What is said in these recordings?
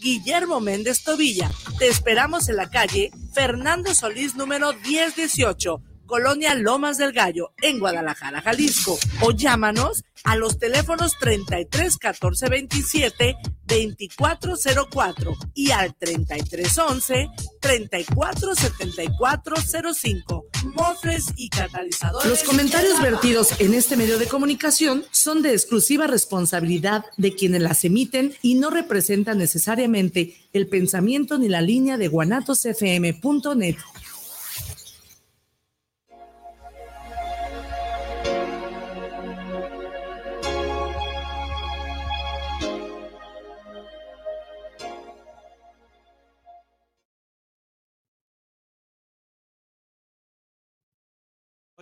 Guillermo Méndez Tobilla. Te esperamos en la calle Fernando Solís número 1018, Colonia Lomas del Gallo, en Guadalajara, Jalisco. O llámanos a los teléfonos 33 14 27 2404 y al 33 11 34 74 05. Mofres y catalizadores. Los comentarios vertidos en este medio de comunicación son de exclusiva responsabilidad de quienes las emiten y no representan necesariamente el pensamiento ni la línea de guanatosfm.net.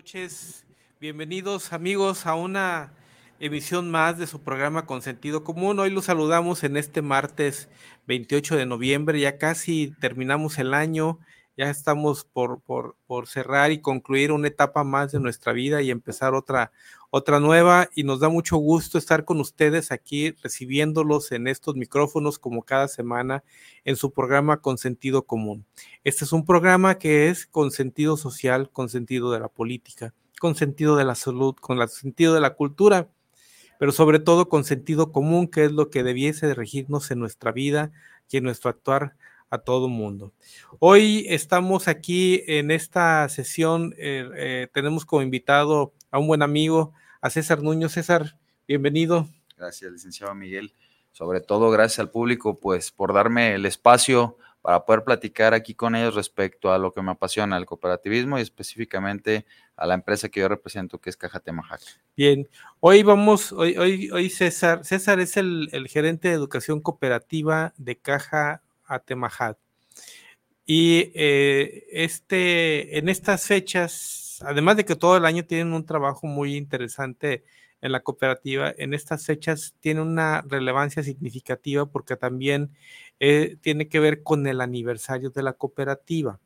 noches, bienvenidos amigos a una emisión más de su programa con sentido común. Hoy los saludamos en este martes 28 de noviembre, ya casi terminamos el año, ya estamos por, por, por cerrar y concluir una etapa más de nuestra vida y empezar otra, otra nueva y nos da mucho gusto estar con ustedes aquí recibiéndolos en estos micrófonos como cada semana en su programa con sentido común. Este es un programa que es con sentido social, con sentido de la política, con sentido de la salud, con sentido de la cultura, pero sobre todo con sentido común, que es lo que debiese de regirnos en nuestra vida y en nuestro actuar a todo mundo. Hoy estamos aquí en esta sesión, eh, eh, tenemos como invitado a un buen amigo, a César Nuño. César, bienvenido. Gracias, licenciado Miguel. Sobre todo, gracias al público, pues, por darme el espacio para poder platicar aquí con ellos respecto a lo que me apasiona, el cooperativismo y específicamente a la empresa que yo represento, que es Caja Temajac. Bien, hoy vamos, hoy, hoy, hoy César, César es el, gerente de educación cooperativa de Caja Atemajac. Y eh, este, en estas fechas además de que todo el año tienen un trabajo muy interesante en la cooperativa, en estas fechas tiene una relevancia significativa porque también eh, tiene que ver con el aniversario de la cooperativa.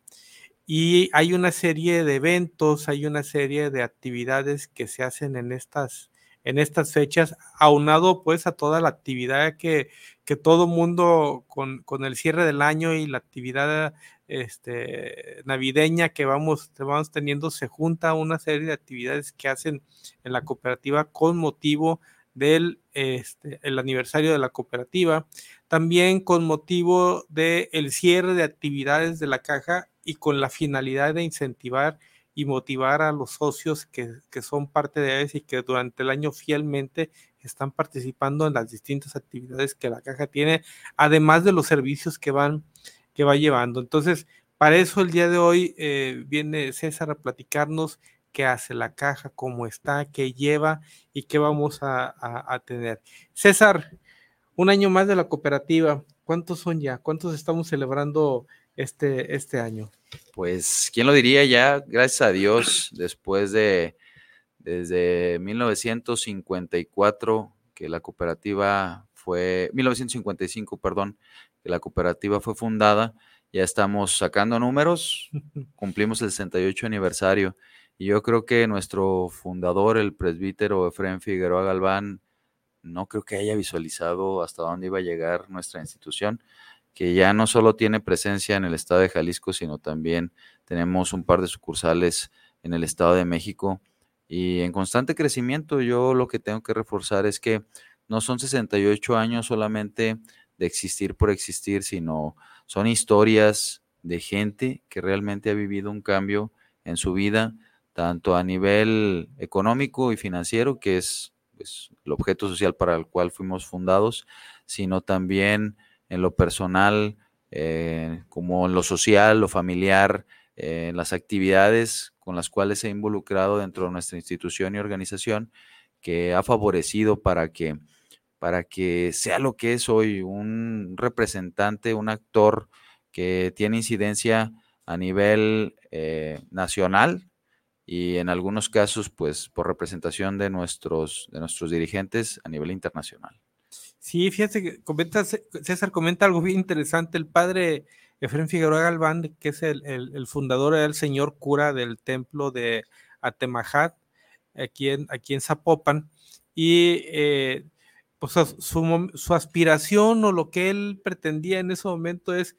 Y hay una serie de eventos, hay una serie de actividades que se hacen en estas, en estas fechas, aunado pues a toda la actividad que, que todo mundo con, con, el cierre del año y la actividad este, navideña que vamos, vamos teniendo, se junta una serie de actividades que hacen en la cooperativa con motivo del este, el aniversario de la cooperativa, también con motivo del el cierre de actividades de la caja y con la finalidad de incentivar y motivar a los socios que, que son parte de ellos y que durante el año fielmente están participando en las distintas actividades que la caja tiene, además de los servicios que van que va llevando. Entonces, para eso el día de hoy eh, viene César a platicarnos qué hace la caja, cómo está, qué lleva y qué vamos a, tener. César, un año más de la cooperativa. ¿Cuántos son ya? ¿Cuántos estamos celebrando este, este año? Pues, ¿quién lo diría ya? Gracias a Dios, después de, desde 1954, que la cooperativa fue, 1955, perdón, que la cooperativa fue fundada, ya estamos sacando números, cumplimos el 68 aniversario y yo creo que nuestro fundador, el presbítero Efraín Figueroa Galván, no creo que haya visualizado hasta dónde iba a llegar nuestra institución, que ya no solo tiene presencia en el estado de Jalisco, sino también tenemos un par de sucursales en el estado de México y en constante crecimiento. Yo lo que tengo que reforzar es que no son 68 años solamente de existir por existir, sino son historias de gente que realmente ha vivido un cambio en su vida, tanto a nivel económico y financiero, que es pues, el objeto social para el cual fuimos fundados, sino también en lo personal, eh, como en lo social, lo familiar, eh, en las actividades con las cuales se ha involucrado dentro de nuestra institución y organización, que ha favorecido para que para que sea lo que es hoy, un representante, un actor que tiene incidencia a nivel eh, nacional y en algunos casos, pues, por representación de nuestros, de nuestros dirigentes a nivel internacional. Sí, fíjate que comenta, César comenta algo bien interesante. El padre Efraín Figueroa Galván, que es el, el, fundador, el señor cura del templo de Atemajat, aquí en, aquí en Zapopan, y eh, pues su, su, aspiración o lo que él pretendía en ese momento es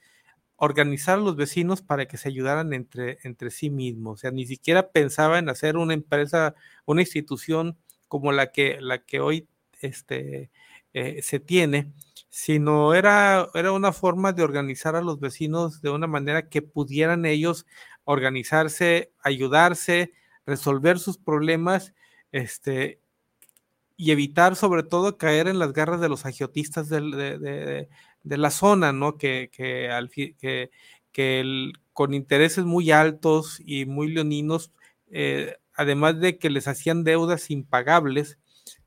organizar a los vecinos para que se ayudaran entre, entre sí mismos. O sea, ni siquiera pensaba en hacer una empresa, una institución como la que, la que hoy este, eh, se tiene, sino era, era una forma de organizar a los vecinos de una manera que pudieran ellos organizarse, ayudarse, resolver sus problemas, este, y evitar sobre todo caer en las garras de los agiotistas de, de la zona, ¿no? Que, que, al, que, que con intereses muy altos y muy leoninos, eh, además de que les hacían deudas impagables,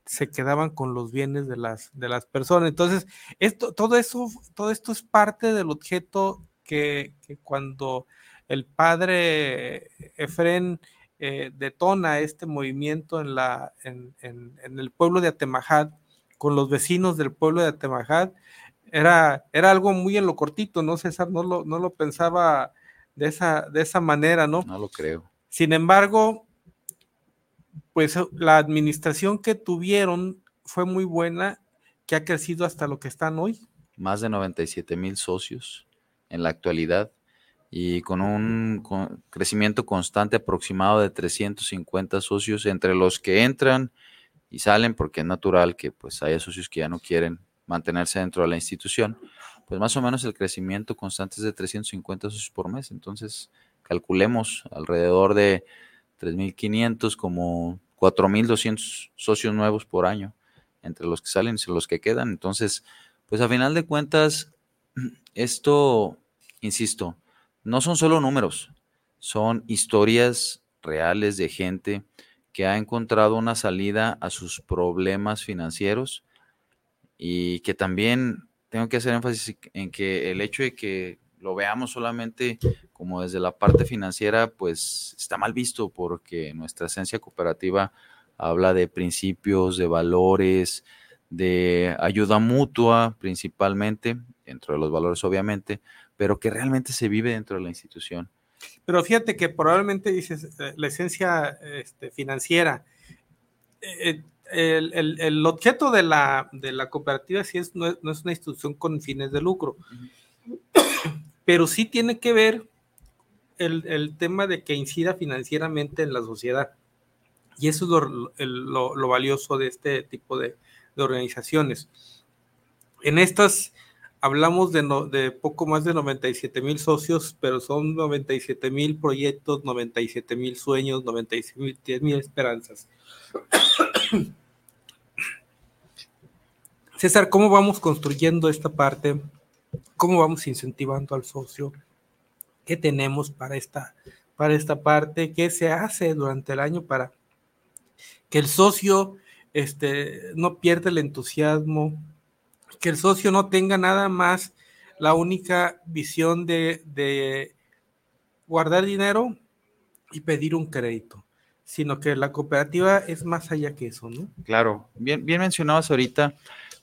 se quedaban con los bienes de las, de las personas. Entonces, esto, todo, eso, todo esto es parte del objeto que, cuando el padre Efren eh, detona este movimiento en, la, en, en, en, el pueblo de Atemajad, con los vecinos del pueblo de Atemajad, era, era algo muy en lo cortito, ¿no, César? No lo, no lo pensaba de esa, de esa manera, ¿no? No lo creo. Sin embargo, pues la administración que tuvieron fue muy buena, que ha crecido hasta lo que están hoy. Más de 97 mil socios en la actualidad y con un crecimiento constante aproximado de 350 socios entre los que entran y salen, porque es natural que pues haya socios que ya no quieren mantenerse dentro de la institución, pues más o menos el crecimiento constante es de 350 socios por mes. Entonces, calculemos alrededor de 3.500 como 4.200 socios nuevos por año, entre los que salen y los que quedan. Entonces, pues a final de cuentas, esto, insisto, no son solo números, son historias reales de gente que ha encontrado una salida a sus problemas financieros y que también tengo que hacer énfasis en que el hecho de que lo veamos solamente como desde la parte financiera, pues está mal visto porque nuestra esencia cooperativa habla de principios, de valores, de ayuda mutua principalmente, dentro de los valores obviamente, pero que realmente se vive dentro de la institución. Pero fíjate que probablemente dices eh, la esencia este, financiera. Eh, el, objeto de la, de la cooperativa sí es, no, es, una institución con fines de lucro, pero sí tiene que ver el, tema de que incida financieramente en la sociedad. Y eso es lo, valioso de este tipo de, organizaciones. En estas hablamos de, de, poco más de 97 mil socios, pero son 97 mil proyectos, 97 mil sueños, 97 mil esperanzas. César, ¿cómo vamos construyendo esta parte? ¿Cómo vamos incentivando al socio? ¿Qué tenemos para esta, para esta parte? ¿Qué se hace durante el año para que el socio este, no pierda el entusiasmo? Que el socio no tenga nada más la única visión de, de guardar dinero y pedir un crédito sino que la cooperativa es más allá que eso, ¿no? Claro, bien, bien mencionabas ahorita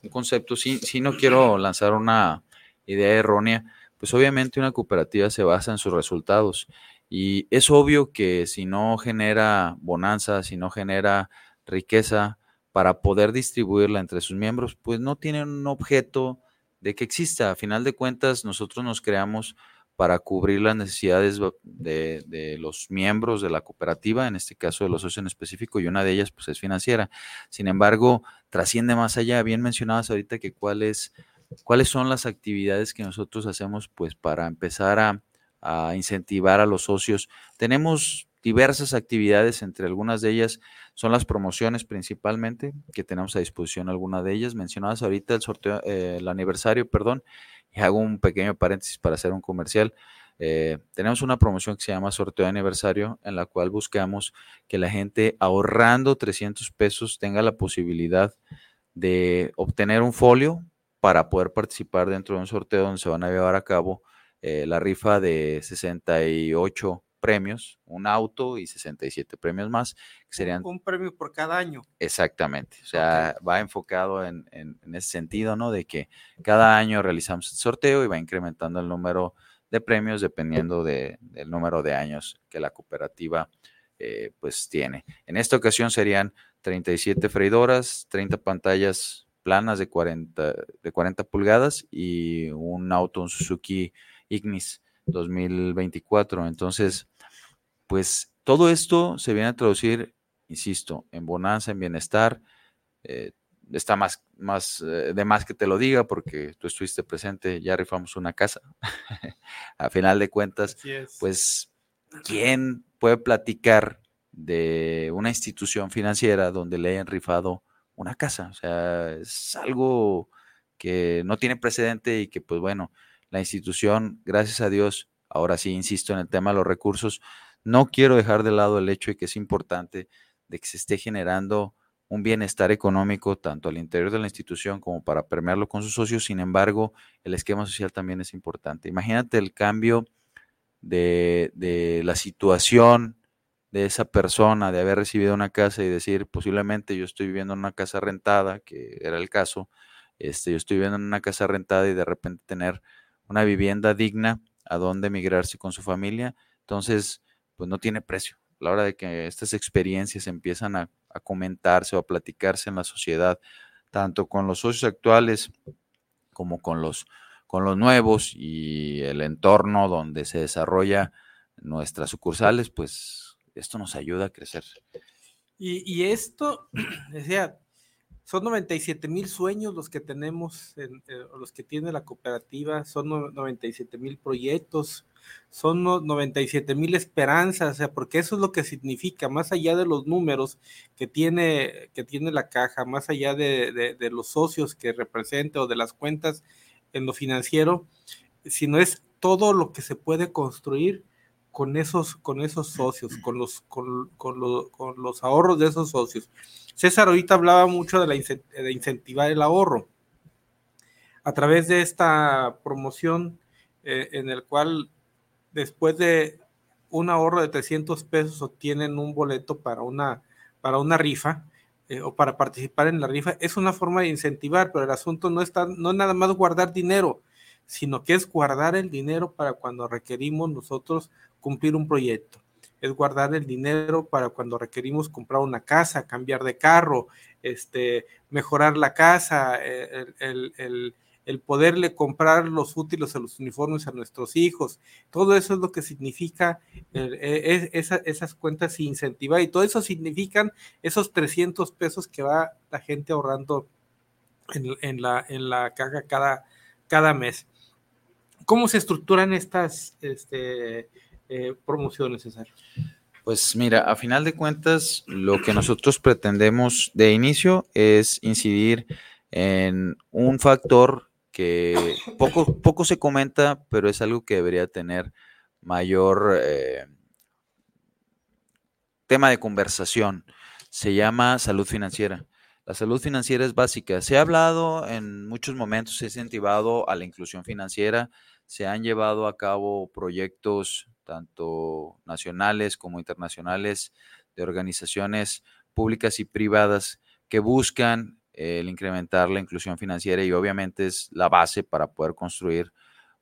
un concepto, sí, sí no quiero lanzar una idea errónea, pues obviamente una cooperativa se basa en sus resultados y es obvio que si no genera bonanza, si no genera riqueza para poder distribuirla entre sus miembros, pues no tiene un objeto de que exista. A final de cuentas, nosotros nos creamos para cubrir las necesidades de, los miembros de la cooperativa, en este caso de los socios en específico, y una de ellas pues es financiera. Sin embargo, trasciende más allá. Bien mencionabas ahorita que cuáles, cuáles son las actividades que nosotros hacemos pues para empezar a, incentivar a los socios. Tenemos diversas actividades, entre algunas de ellas son las promociones principalmente, que tenemos a disposición alguna de ellas. Mencionabas ahorita el sorteo, eh, el aniversario, perdón, y hago un pequeño paréntesis para hacer un comercial. Eh, tenemos una promoción que se llama sorteo de aniversario, en la cual buscamos que la gente ahorrando 300 pesos tenga la posibilidad de obtener un folio para poder participar dentro de un sorteo donde se van a llevar a cabo eh, la rifa de 68 premios, un auto y 67 premios más, que serían... Un premio por cada año. Exactamente, o sea, va enfocado en, ese sentido, ¿no? De que cada año realizamos el sorteo y va incrementando el número de premios dependiendo del número de años que la cooperativa eh, pues tiene. En esta ocasión serían 37 freidoras, 30 pantallas planas de 40, de 40 pulgadas y un auto, un Suzuki Ignis 2024. Entonces, pues todo esto se viene a traducir, insisto, en bonanza, en bienestar. Eh, está más, más eh, de más que te lo diga porque tú estuviste presente, ya rifamos una casa. a final de cuentas, pues, ¿quién puede platicar de una institución financiera donde le hayan rifado una casa? O sea, es algo que no tiene precedente y que, pues bueno, la institución, gracias a Dios, ahora sí insisto en el tema de los recursos, no quiero dejar de lado el hecho de que es importante de que se esté generando un bienestar económico tanto al interior de la institución como para permearlo con sus socios. Sin embargo, el esquema social también es importante. Imagínate el cambio de, de, la situación de esa persona, de haber recibido una casa y decir, posiblemente yo estoy viviendo en una casa rentada, que era el caso, este, yo estoy viviendo en una casa rentada y de repente tener una vivienda digna a donde emigrarse con su familia. Entonces, pues no tiene precio. A la hora de que estas experiencias empiezan a, comentarse o a platicarse en la sociedad, tanto con los socios actuales como con los, con los nuevos y el entorno donde se desarrolla nuestras sucursales, pues esto nos ayuda a crecer. Y, y esto, decía, son 97 mil sueños los que tenemos, eh, los que tiene la cooperativa, son 97 mil proyectos, son 97 mil esperanzas, o sea, porque eso es lo que significa, más allá de los números que tiene, que tiene la caja, más allá de, de, los socios que representa o de las cuentas en lo financiero, sino es todo lo que se puede construir con esos, con esos socios, con los, con, con, con los ahorros de esos socios. César ahorita hablaba mucho de, la, de incentivar el ahorro. A través de esta promoción eh, en el cual después de un ahorro de 300 pesos obtienen un boleto para una, para una rifa eh, o para participar en la rifa, es una forma de incentivar, pero el asunto no, está, no es nada más guardar dinero, sino que es guardar el dinero para cuando requerimos nosotros cumplir un proyecto es guardar el dinero para cuando requerimos comprar una casa, cambiar de carro, este, mejorar la casa, eh, el, poderle comprar los útiles a los uniformes a nuestros hijos. Todo eso es lo que significa e, esas cuentas incentivar y todo eso significan esos 300 pesos que va la gente ahorrando en, la, en la caja cada, cada mes. ¿Cómo se estructuran estas este, eh, promociones, César? Pues mira, a final de cuentas, lo que nosotros pretendemos de inicio es incidir en un factor que poco, poco se comenta, pero es algo que debería tener mayor eh, tema de conversación. Se llama salud financiera. La salud financiera es básica. Se ha hablado en muchos momentos, se ha incentivado a la inclusión financiera, se han llevado a cabo proyectos tanto nacionales como internacionales, de organizaciones públicas y privadas que buscan el incrementar la inclusión financiera y obviamente es la base para poder construir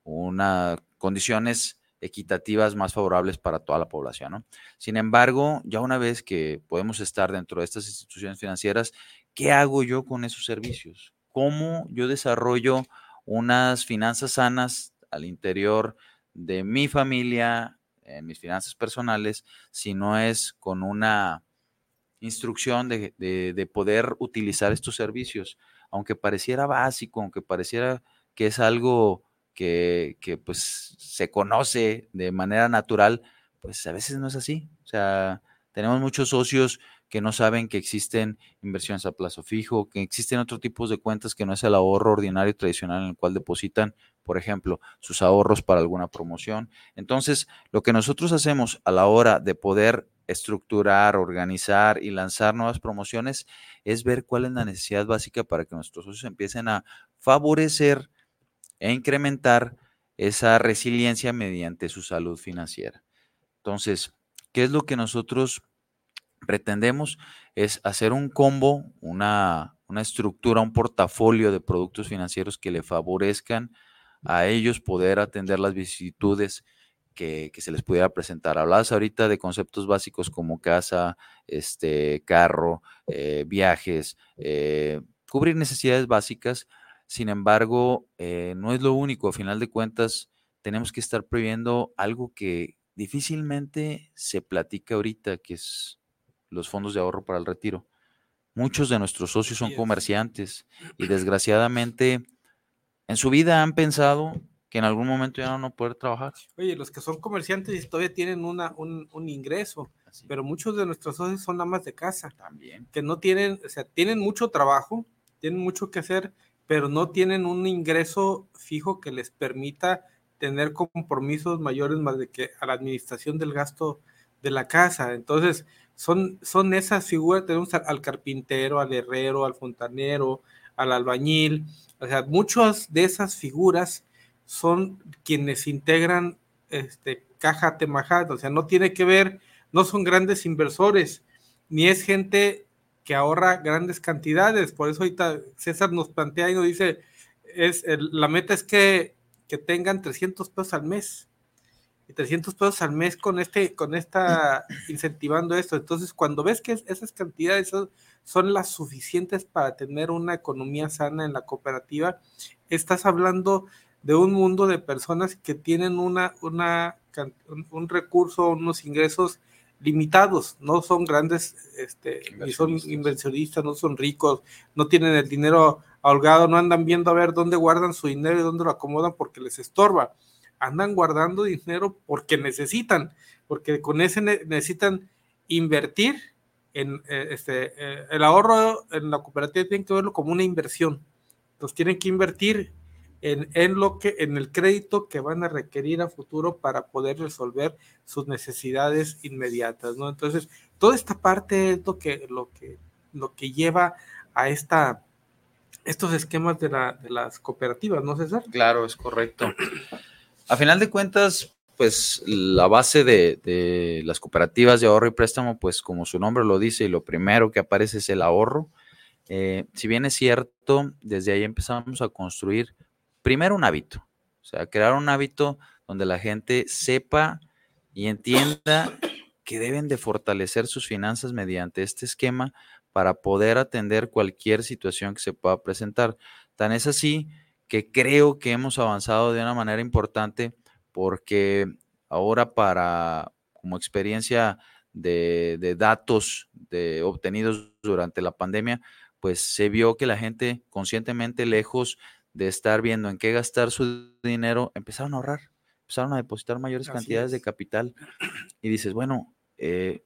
unas condiciones equitativas más favorables para toda la población. Sin embargo, ya una vez que podemos estar dentro de estas instituciones financieras, ¿qué hago yo con esos servicios? ¿Cómo yo desarrollo unas finanzas sanas al interior de mi familia, en mis finanzas personales, si no es con una instrucción de, poder utilizar estos servicios. Aunque pareciera básico, aunque pareciera que es algo que, que, pues se conoce de manera natural, pues a veces no es así. O sea, tenemos muchos socios que no saben que existen inversiones a plazo fijo, que existen otros tipos de cuentas que no es el ahorro ordinario tradicional en el cual depositan, por ejemplo, sus ahorros para alguna promoción. Entonces, lo que nosotros hacemos a la hora de poder estructurar, organizar y lanzar nuevas promociones es ver cuál es la necesidad básica para que nuestros socios empiecen a favorecer e incrementar esa resiliencia mediante su salud financiera. Entonces, ¿qué es lo que nosotros pretendemos? Es hacer un combo, una, una estructura, un portafolio de productos financieros que le favorezcan a ellos poder atender las vicisitudes que, se les pudiera presentar. Hablabas ahorita de conceptos básicos como casa, este, carro, eh, viajes, eh, cubrir necesidades básicas. Sin embargo, eh, no es lo único. A final de cuentas, tenemos que estar previendo algo que difícilmente se platica ahorita, que es los fondos de ahorro para el retiro. Muchos de nuestros socios son comerciantes y desgraciadamente en su vida han pensado que en algún momento ya no van a poder trabajar. Oye, los que son comerciantes todavía tienen una, un, ingreso, pero muchos de nuestros socios son amas de casa. También. Que no tienen, o sea, tienen mucho trabajo, tienen mucho que hacer, pero no tienen un ingreso fijo que les permita tener compromisos mayores más de que a la administración del gasto de la casa. Entonces, son, son esas figuras, tenemos al carpintero, al herrero, al fontanero, al albañil, o sea, muchas de esas figuras son quienes integran este, Caja Temajat, o sea, no tiene que ver, no son grandes inversores, ni es gente que ahorra grandes cantidades, por eso ahorita César nos plantea y nos dice, es, la meta es que, que tengan 300 pesos al mes, y 300 pesos al mes con este, con esta, incentivando esto. Entonces, cuando ves que esas cantidades son, son las suficientes para tener una economía sana en la cooperativa, estás hablando de un mundo de personas que tienen una, una, un recurso, unos ingresos limitados, no son grandes, este, ni son inversionistas, no son ricos, no tienen el dinero ahogado, no andan viendo a ver dónde guardan su dinero y dónde lo acomodan porque les estorba, andan guardando dinero porque necesitan, porque con ese necesitan invertir en eh, este, eh, el ahorro en la cooperativa tienen que verlo como una inversión. Entonces tienen que invertir en, en, lo que, en el crédito que van a requerir a futuro para poder resolver sus necesidades inmediatas, ¿no? Entonces, toda esta parte es lo que, lo que, lo que lleva a esta, estos esquemas de, la, de las cooperativas, ¿no, César? Claro, es correcto. A final de cuentas, pues la base de, las cooperativas de ahorro y préstamo, pues como su nombre lo dice, y lo primero que aparece es el ahorro. Eh, si bien es cierto, desde ahí empezamos a construir primero un hábito, o sea, crear un hábito donde la gente sepa y entienda que deben de fortalecer sus finanzas mediante este esquema para poder atender cualquier situación que se pueda presentar. Tan es así que creo que hemos avanzado de una manera importante porque ahora para, como experiencia de, datos de, obtenidos durante la pandemia, pues se vio que la gente conscientemente lejos de estar viendo en qué gastar su dinero, empezaron a ahorrar, empezaron a depositar mayores cantidades de capital. Y dices, bueno, eh,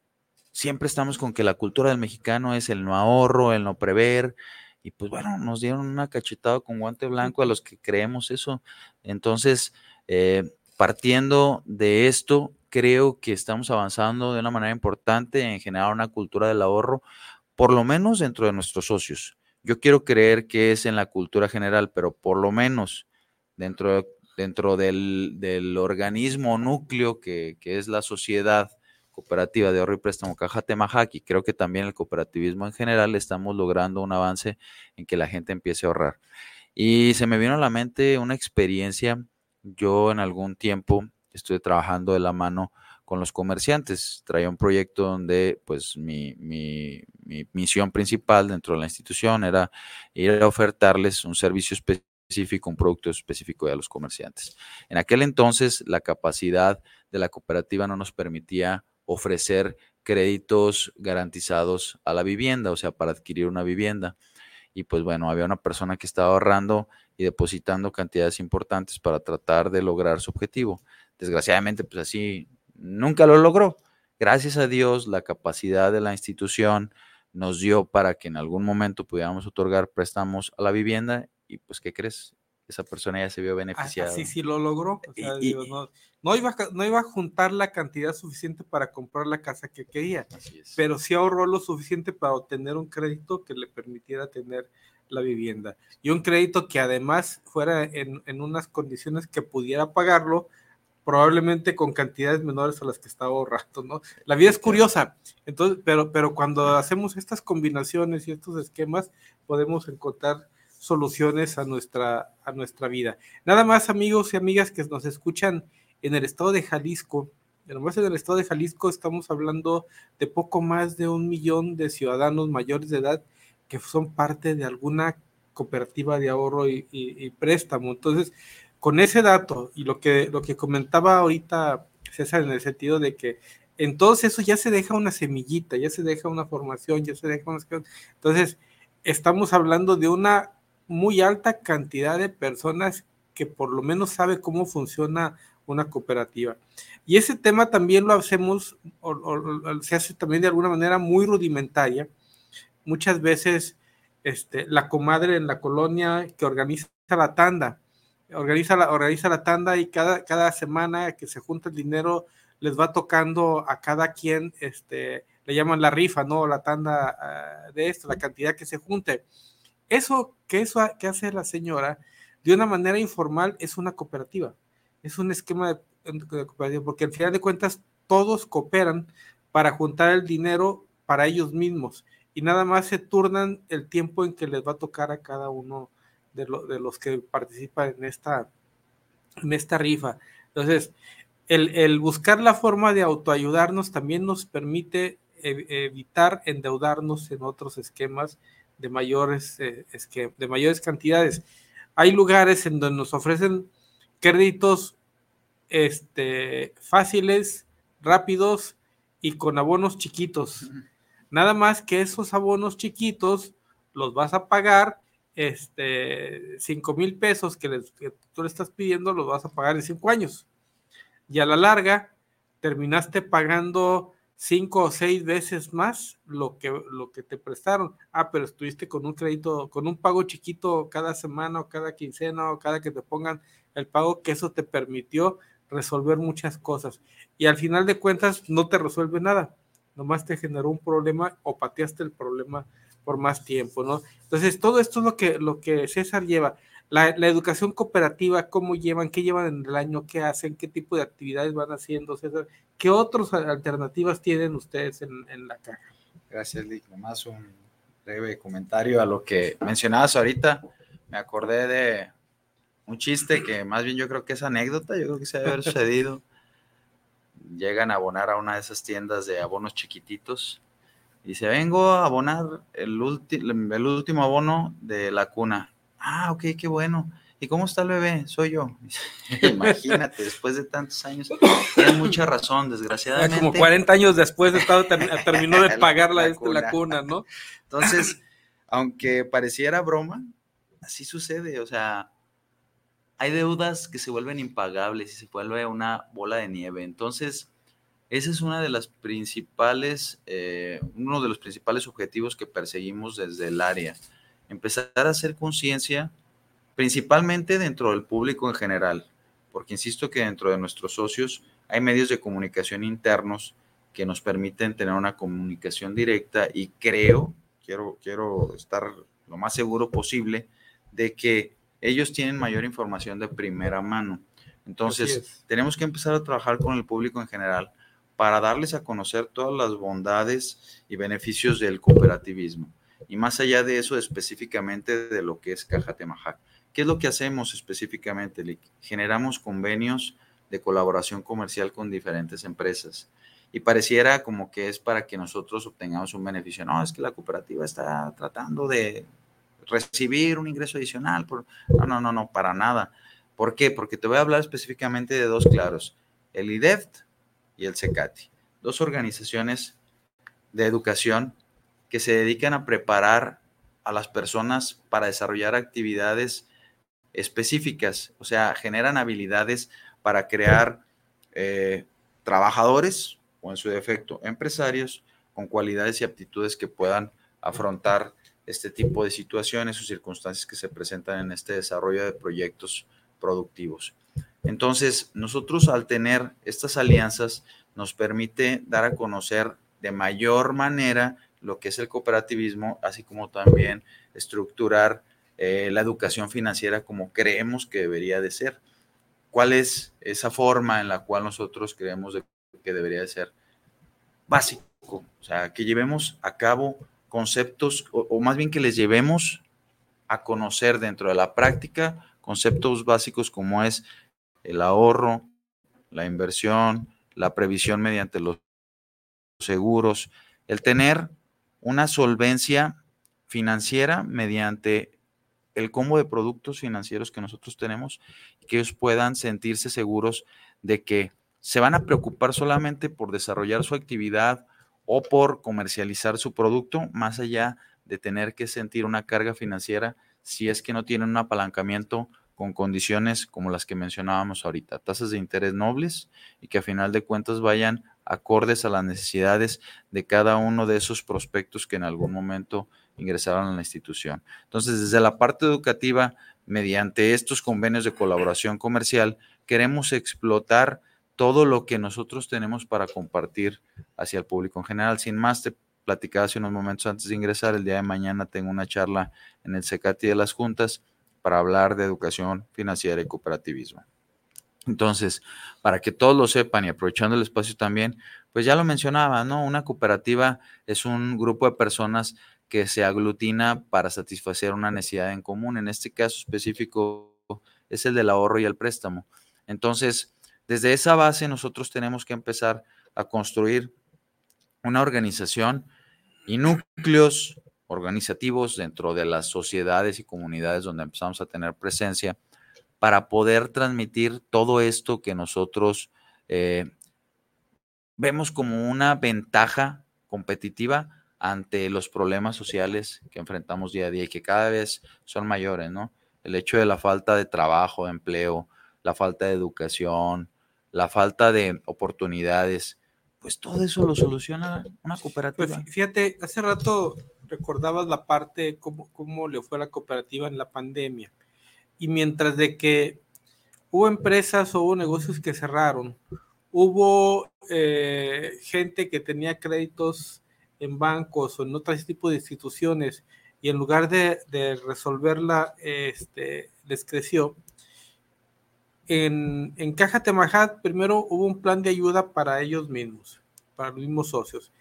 siempre estamos con que la cultura del mexicano es el no ahorro, el no prever, y pues bueno, nos dieron una cachetada con guante blanco a los que creemos eso. Entonces, eh, partiendo de esto, creo que estamos avanzando de una manera importante en generar una cultura del ahorro, por lo menos dentro de nuestros socios. Yo quiero creer que es en la cultura general, pero por lo menos dentro, dentro del, organismo núcleo que, es la sociedad cooperativa de ahorro y préstamo Caja Temajac y creo que también el cooperativismo en general estamos logrando un avance en que la gente empiece a ahorrar. Y se me vino a la mente una experiencia yo en algún tiempo estuve trabajando de la mano con los comerciantes. Traía un proyecto donde pues mi, misión principal dentro de la institución era ir a ofertarles un servicio específico, un producto específico a los comerciantes. En aquel entonces la capacidad de la cooperativa no nos permitía ofrecer créditos garantizados a la vivienda, o sea, para adquirir una vivienda. Y pues bueno, había una persona que estaba ahorrando y depositando cantidades importantes para tratar de lograr su objetivo. Desgraciadamente, pues así nunca lo logró. Gracias a Dios, la capacidad de la institución nos dio para que en algún momento pudiéramos otorgar préstamos a la vivienda y pues, ¿qué crees? Esa persona ya se vio beneficiada. Sí, sí lo logró. no, iba, no iba a juntar la cantidad suficiente para comprar la casa que quería, pero sí ahorró lo suficiente para obtener un crédito que le permitiera tener la vivienda. Y un crédito que además fuera en, en unas condiciones que pudiera pagarlo, probablemente con cantidades menores a las que estaba ahorrando, ¿no? La vida es curiosa, entonces, pero, pero cuando hacemos estas combinaciones y estos esquemas, podemos encontrar soluciones a nuestra, a nuestra vida. Nada más, amigos y amigas que nos escuchan en el estado de Jalisco, además en el estado de Jalisco estamos hablando de poco más de un millón de ciudadanos mayores de edad que son parte de alguna cooperativa de ahorro y, préstamo. Entonces, con ese dato y lo que, lo que comentaba ahorita César en el sentido de que entonces eso ya se deja una semillita, ya se deja una formación, ya se deja una... Entonces, estamos hablando de una muy alta cantidad de personas que por lo menos sabe cómo funciona una cooperativa. Y ese tema también lo hacemos, o, se hace también de alguna manera muy rudimentaria. Muchas veces este, la comadre en la colonia que organiza la tanda, organiza la, organiza la tanda y cada, cada semana que se junta el dinero les va tocando a cada quien, este, le llaman la rifa, ¿no? La tanda ah, de esto, la cantidad que se junte. Eso que, eso que hace la señora de una manera informal es una cooperativa, es un esquema de, cooperativa, porque al final de cuentas todos cooperan para juntar el dinero para ellos mismos y nada más se turnan el tiempo en que les va a tocar a cada uno de, los que participan en esta, en esta rifa. Entonces, el, buscar la forma de autoayudarnos también nos permite evitar endeudarnos en otros esquemas de mayores, eh, de mayores cantidades. Hay lugares en donde nos ofrecen créditos este, fáciles, rápidos y con abonos chiquitos. Nada más que esos abonos chiquitos los vas a pagar, este, 5 mil pesos que, que, tú le estás pidiendo, los vas a pagar en 5 años. Y a la larga, terminaste pagando cinco o seis veces más lo que, lo que te prestaron. Ah, pero estuviste con un crédito, con un pago chiquito cada semana o cada quincena o cada que te pongan el pago, que eso te permitió resolver muchas cosas. Y al final de cuentas no te resuelve nada, nomás te generó un problema o pateaste el problema por más tiempo, ¿no? Entonces, todo esto es lo que, lo que César lleva. La, educación cooperativa, cómo llevan, qué llevan en el año, qué hacen, qué tipo de actividades van haciendo, qué otras alternativas tienen ustedes en, la caja. Gracias, Lick. Nomás un breve comentario a lo que mencionabas ahorita. Me acordé de un chiste que más bien yo creo que es anécdota, yo creo que se debe haber sucedido. Llegan a abonar a una de esas tiendas de abonos chiquititos y dice, vengo a abonar el, el último abono de la cuna Ah, ok, qué bueno. ¿Y cómo está el bebé? Soy yo. Imagínate, después de tantos años, tienes mucha razón, desgraciadamente. Como 40 años después de estado, terminó de pagar la, la, cuna. la, cuna. ¿no? Entonces, aunque pareciera broma, así sucede. O sea, hay deudas que se vuelven impagables y se vuelve una bola de nieve. Entonces, ese es una de las principales, eh, uno de los principales objetivos que perseguimos desde el área empezar a hacer conciencia, principalmente dentro del público en general, porque insisto que dentro de nuestros socios hay medios de comunicación internos que nos permiten tener una comunicación directa y creo, quiero, quiero estar lo más seguro posible de que ellos tienen mayor información de primera mano. Entonces, tenemos que empezar a trabajar con el público en general para darles a conocer todas las bondades y beneficios del cooperativismo. Y más allá de eso, específicamente de lo que es Caja Temajac. ¿Qué es lo que hacemos específicamente? Generamos convenios de colaboración comercial con diferentes empresas. Y pareciera como que es para que nosotros obtengamos un beneficio. No, es que la cooperativa está tratando de recibir un ingreso adicional. No, no, no, no, para nada. ¿Por qué? Porque te voy a hablar específicamente de dos claros, el IDEFT y el CECATI, dos organizaciones de educación que se dedican a preparar a las personas para desarrollar actividades específicas, o sea, generan habilidades para crear eh, trabajadores o en su defecto empresarios con cualidades y aptitudes que puedan afrontar este tipo de situaciones o circunstancias que se presentan en este desarrollo de proyectos productivos. Entonces, nosotros al tener estas alianzas nos permite dar a conocer de mayor manera lo que es el cooperativismo, así como también estructurar eh, la educación financiera como creemos que debería de ser. ¿Cuál es esa forma en la cual nosotros creemos que debería de ser? Básico, o sea, que llevemos a cabo conceptos, o, más bien que les llevemos a conocer dentro de la práctica conceptos básicos como es el ahorro, la inversión, la previsión mediante los seguros, el tener una solvencia financiera mediante el combo de productos financieros que nosotros tenemos que ellos puedan sentirse seguros de que se van a preocupar solamente por desarrollar su actividad o por comercializar su producto, más allá de tener que sentir una carga financiera si es que no tienen un apalancamiento con condiciones como las que mencionábamos ahorita, tasas de interés nobles y que a final de cuentas vayan acordes a las necesidades de cada uno de esos prospectos que en algún momento ingresaron a la institución. Entonces, desde la parte educativa, mediante estos convenios de colaboración comercial, queremos explotar todo lo que nosotros tenemos para compartir hacia el público en general. Sin más, te platicaba hace unos momentos antes de ingresar, el día de mañana tengo una charla en el CECATI de las juntas para hablar de educación financiera y cooperativismo. Entonces, para que todos lo sepan y aprovechando el espacio también, pues ya lo mencionaba, ¿no? Una cooperativa es un grupo de personas que se aglutina para satisfacer una necesidad en común. En este caso específico es el del ahorro y el préstamo. Entonces, desde esa base nosotros tenemos que empezar a construir una organización y núcleos organizativos dentro de las sociedades y comunidades donde empezamos a tener presencia para poder transmitir todo esto que nosotros eh, vemos como una ventaja competitiva ante los problemas sociales que enfrentamos día a día y que cada vez son mayores, ¿no? El hecho de la falta de trabajo, de empleo, la falta de educación, la falta de oportunidades, pues todo eso lo soluciona una cooperativa. Pues fíjate, hace rato recordabas la parte, cómo, cómo le fue a la cooperativa en la pandemia. Y mientras de que hubo empresas o hubo negocios que cerraron, hubo eh, gente que tenía créditos en bancos o en otro tipo de instituciones y en lugar de, resolverla, este, les creció. En, en Caja Temajat, primero hubo un plan de ayuda para ellos mismos, para los mismos socios.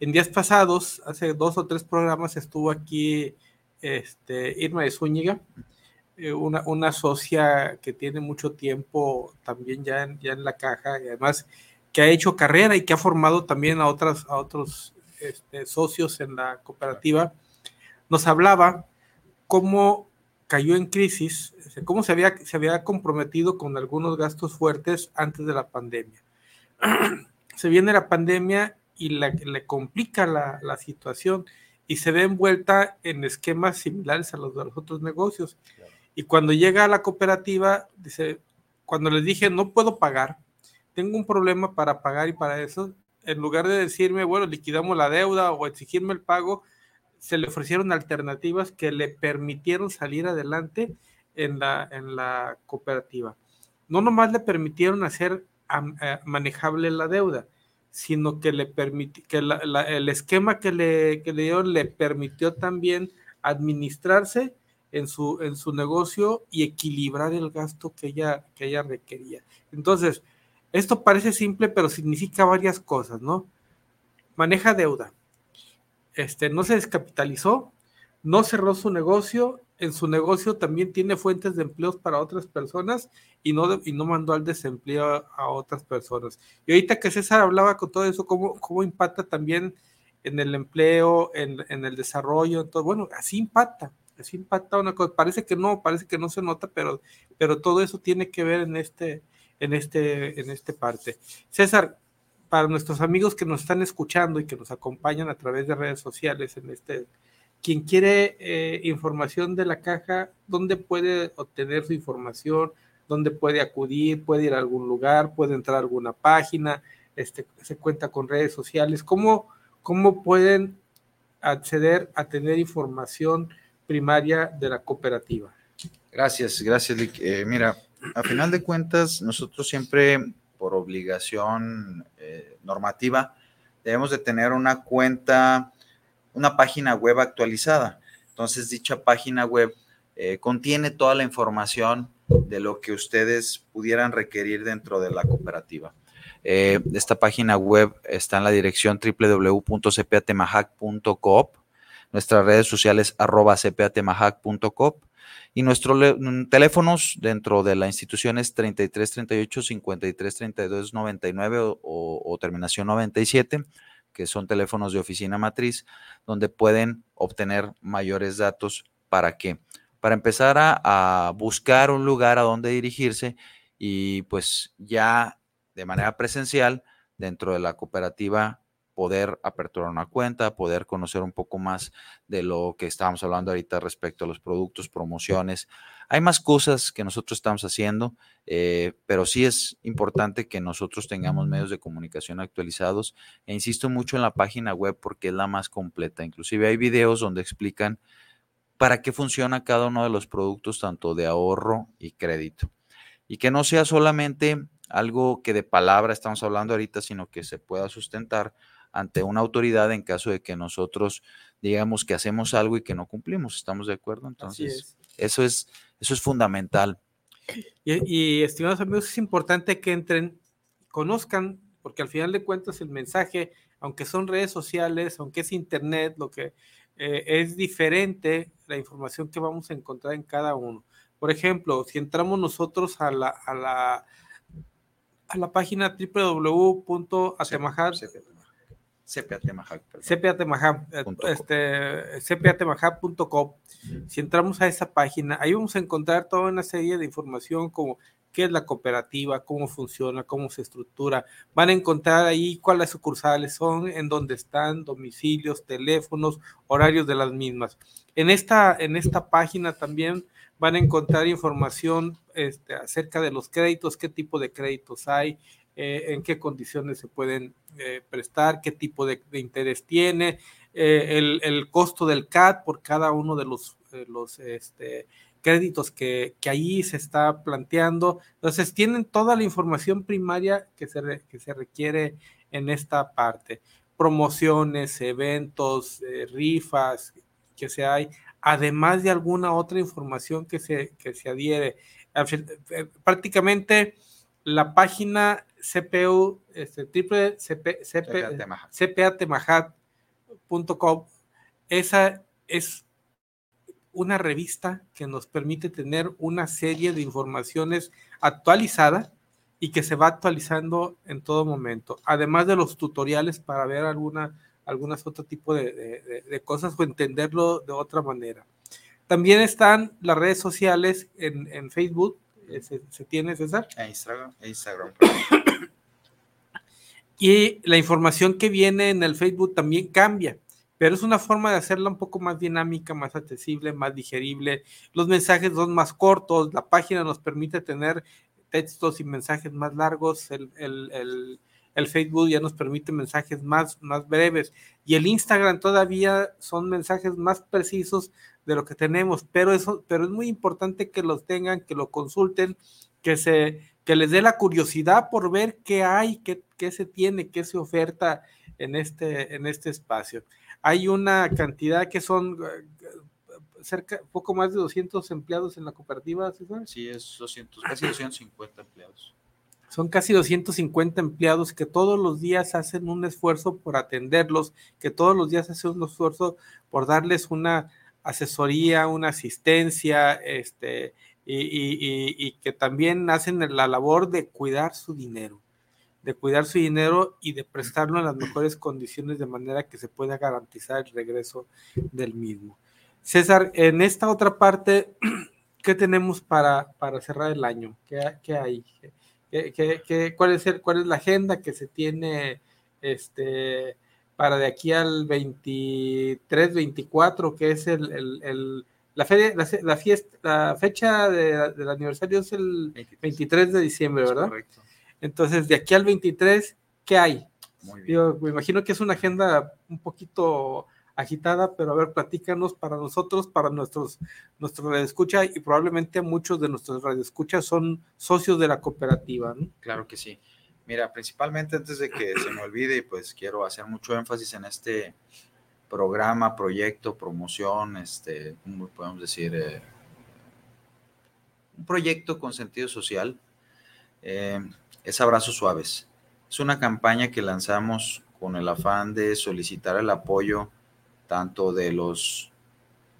En días pasados, hace dos o tres programas, estuvo aquí este, Irma de Zúñiga, una, una, socia que tiene mucho tiempo también ya en, ya en la caja y además que ha hecho carrera y que ha formado también a, otras, a otros este, socios en la cooperativa, nos hablaba cómo cayó en crisis, cómo se había, se había comprometido con algunos gastos fuertes antes de la pandemia. se viene la pandemia y le complica la, la, situación y se ve envuelta en esquemas similares a los de los otros negocios. Y cuando llega a la cooperativa, dice, cuando les dije, no puedo pagar, tengo un problema para pagar y para eso, en lugar de decirme, bueno, liquidamos la deuda o exigirme el pago, se le ofrecieron alternativas que le permitieron salir adelante en la, en la cooperativa. No nomás le permitieron hacer eh, manejable la deuda, sino que le permitió, que el esquema que le, que le dieron le permitió también administrarse en su, en su negocio y equilibrar el gasto que ella, que ella requería. Entonces, esto parece simple, pero significa varias cosas, ¿no? Maneja deuda. Este, no se descapitalizó, no cerró su negocio, en su negocio también tiene fuentes de empleos para otras personas y no, y no mandó al desempleo a, otras personas. Y ahorita que César hablaba con todo eso, cómo, cómo impacta también en el empleo, en, en el desarrollo, todo, bueno, así impacta, así impacta una cosa. Parece que no, parece que no se nota, pero, pero todo eso tiene que ver en este, en este, en este parte. César, para nuestros amigos que nos están escuchando y que nos acompañan a través de redes sociales en este, quien quiere eh, información de la caja, ¿dónde puede obtener su información? ¿Dónde puede acudir? ¿Puede ir a algún lugar? ¿Puede entrar a alguna página? Este, ¿Se cuenta con redes sociales? ¿Cómo, cómo pueden acceder a tener información primaria de la cooperativa. Gracias, gracias, eh, mira, a final de cuentas, nosotros siempre, por obligación eh, normativa, debemos de tener una cuenta, una página web actualizada. Entonces, dicha página web eh, contiene toda la información de lo que ustedes pudieran requerir dentro de la cooperativa. esta página web está en la dirección www.cpatemahac.coop, nuestras redes sociales arroba y nuestros teléfonos dentro de la institución es 33 38 53 32 99 o, terminación 97, que son teléfonos de oficina matriz, donde pueden obtener mayores datos. ¿Para qué? Para empezar a, a buscar un lugar a donde dirigirse y pues ya de manera presencial dentro de la cooperativa poder aperturar una cuenta, poder conocer un poco más de lo que estábamos hablando ahorita respecto a los productos, promociones. Hay más cosas que nosotros estamos haciendo, eh, pero sí es importante que nosotros tengamos medios de comunicación actualizados. E insisto mucho en la página web porque es la más completa. Inclusive hay videos donde explican para qué funciona cada uno de los productos, tanto de ahorro y crédito. Y que no sea solamente algo que de palabra estamos hablando ahorita, sino que se pueda sustentar ante una autoridad en caso de que nosotros digamos que hacemos algo y que no cumplimos. ¿Estamos de acuerdo? Entonces, eso es eso es fundamental. Y, estimados amigos, es importante que entren, conozcan, porque al final de cuentas el mensaje, aunque son redes sociales, aunque es internet, lo que eh, es diferente la información que vamos a encontrar en cada uno. Por ejemplo, si entramos nosotros a la, a la, a la página www.atemajal CPATemahac. CPATemahac.com. Este, si entramos a esa página, ahí vamos a encontrar toda una serie de información como qué es la cooperativa, cómo funciona, cómo se estructura. Van a encontrar ahí cuáles sucursales son, en dónde están, domicilios, teléfonos, horarios de las mismas. En esta, en esta página también van a encontrar información este, acerca de los créditos, qué tipo de créditos hay, eh, en qué condiciones se pueden eh, prestar, qué tipo de, interés tiene, eh, el, costo del CAT por cada uno de los, los este, créditos que, que, ahí se está planteando. Entonces, tienen toda la información primaria que se, que se requiere en esta parte. Promociones, eventos, rifas que se hay, además de alguna otra información que se, que se adhiere. Prácticamente la página CPU, este, triple CP, esa es una revista que nos permite tener una serie de informaciones actualizada y que se va actualizando en todo momento, además de los tutoriales para ver alguna, algunas otro tipo de, cosas o entenderlo de otra manera. También están las redes sociales en, en Facebook, se, tiene, César. Instagram. Instagram. y la información que viene en el Facebook también cambia, pero es una forma de hacerla un poco más dinámica, más accesible, más digerible. Los mensajes son más cortos, la página nos permite tener textos y mensajes más largos, el, el, el, Facebook ya nos permite mensajes más, más breves y el Instagram todavía son mensajes más precisos de lo que tenemos, pero eso, pero es muy importante que los tengan, que lo consulten, que se, que les dé la curiosidad por ver qué hay, qué, qué se tiene, qué se oferta en este, en este espacio. Hay una cantidad que son eh, cerca, poco más de 200 empleados en la cooperativa, César. Sí, es 200, casi 250 empleados. Son casi 250 empleados que todos los días hacen un esfuerzo por atenderlos, que todos los días hacen un esfuerzo por darles una asesoría, una asistencia, este, y, que también hacen la labor de cuidar su dinero, de cuidar su dinero y de prestarlo en las mejores condiciones de manera que se pueda garantizar el regreso del mismo. César, en esta otra parte, ¿qué tenemos para, para cerrar el año? ¿Qué, hay? ¿Qué, cuál, es el, ¿Cuál es la agenda que se tiene este, para de aquí al 23, 24, que es el, la, la, fiesta, la fecha del aniversario es el 23, de diciembre, ¿verdad? Correcto. Entonces, de aquí al 23, ¿qué hay? Muy bien. Yo me imagino que es una agenda un poquito agitada, pero a ver, platícanos para nosotros, para nuestros, nuestros radioescuchas y probablemente muchos de nuestros radioescuchas son socios de la cooperativa. ¿no? Claro que sí. Mira, principalmente antes de que se me olvide, pues quiero hacer mucho énfasis en este programa, proyecto, promoción, este, ¿cómo podemos decir? Eh, un proyecto con sentido social. Eh, es Abrazos Suaves. Es una campaña que lanzamos con el afán de solicitar el apoyo tanto de los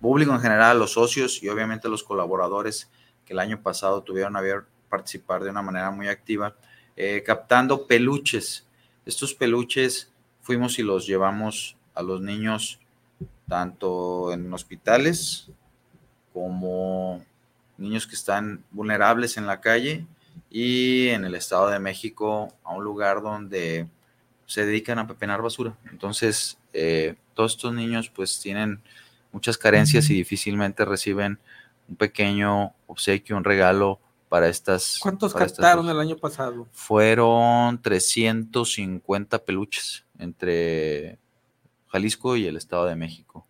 público en general, los socios y obviamente los colaboradores que el año pasado tuvieron a ver participar de una manera muy activa, eh, captando peluches. Estos peluches fuimos y los llevamos a los niños tanto en hospitales como niños que están vulnerables en la calle y en el Estado de México a un lugar donde se dedican a pepenar basura. Entonces, eh, todos estos niños pues tienen muchas carencias y difícilmente reciben un pequeño obsequio, un regalo para estas. ¿Cuántos captaron el año pasado? Fueron 350 peluches entre Jalisco y el Estado de México.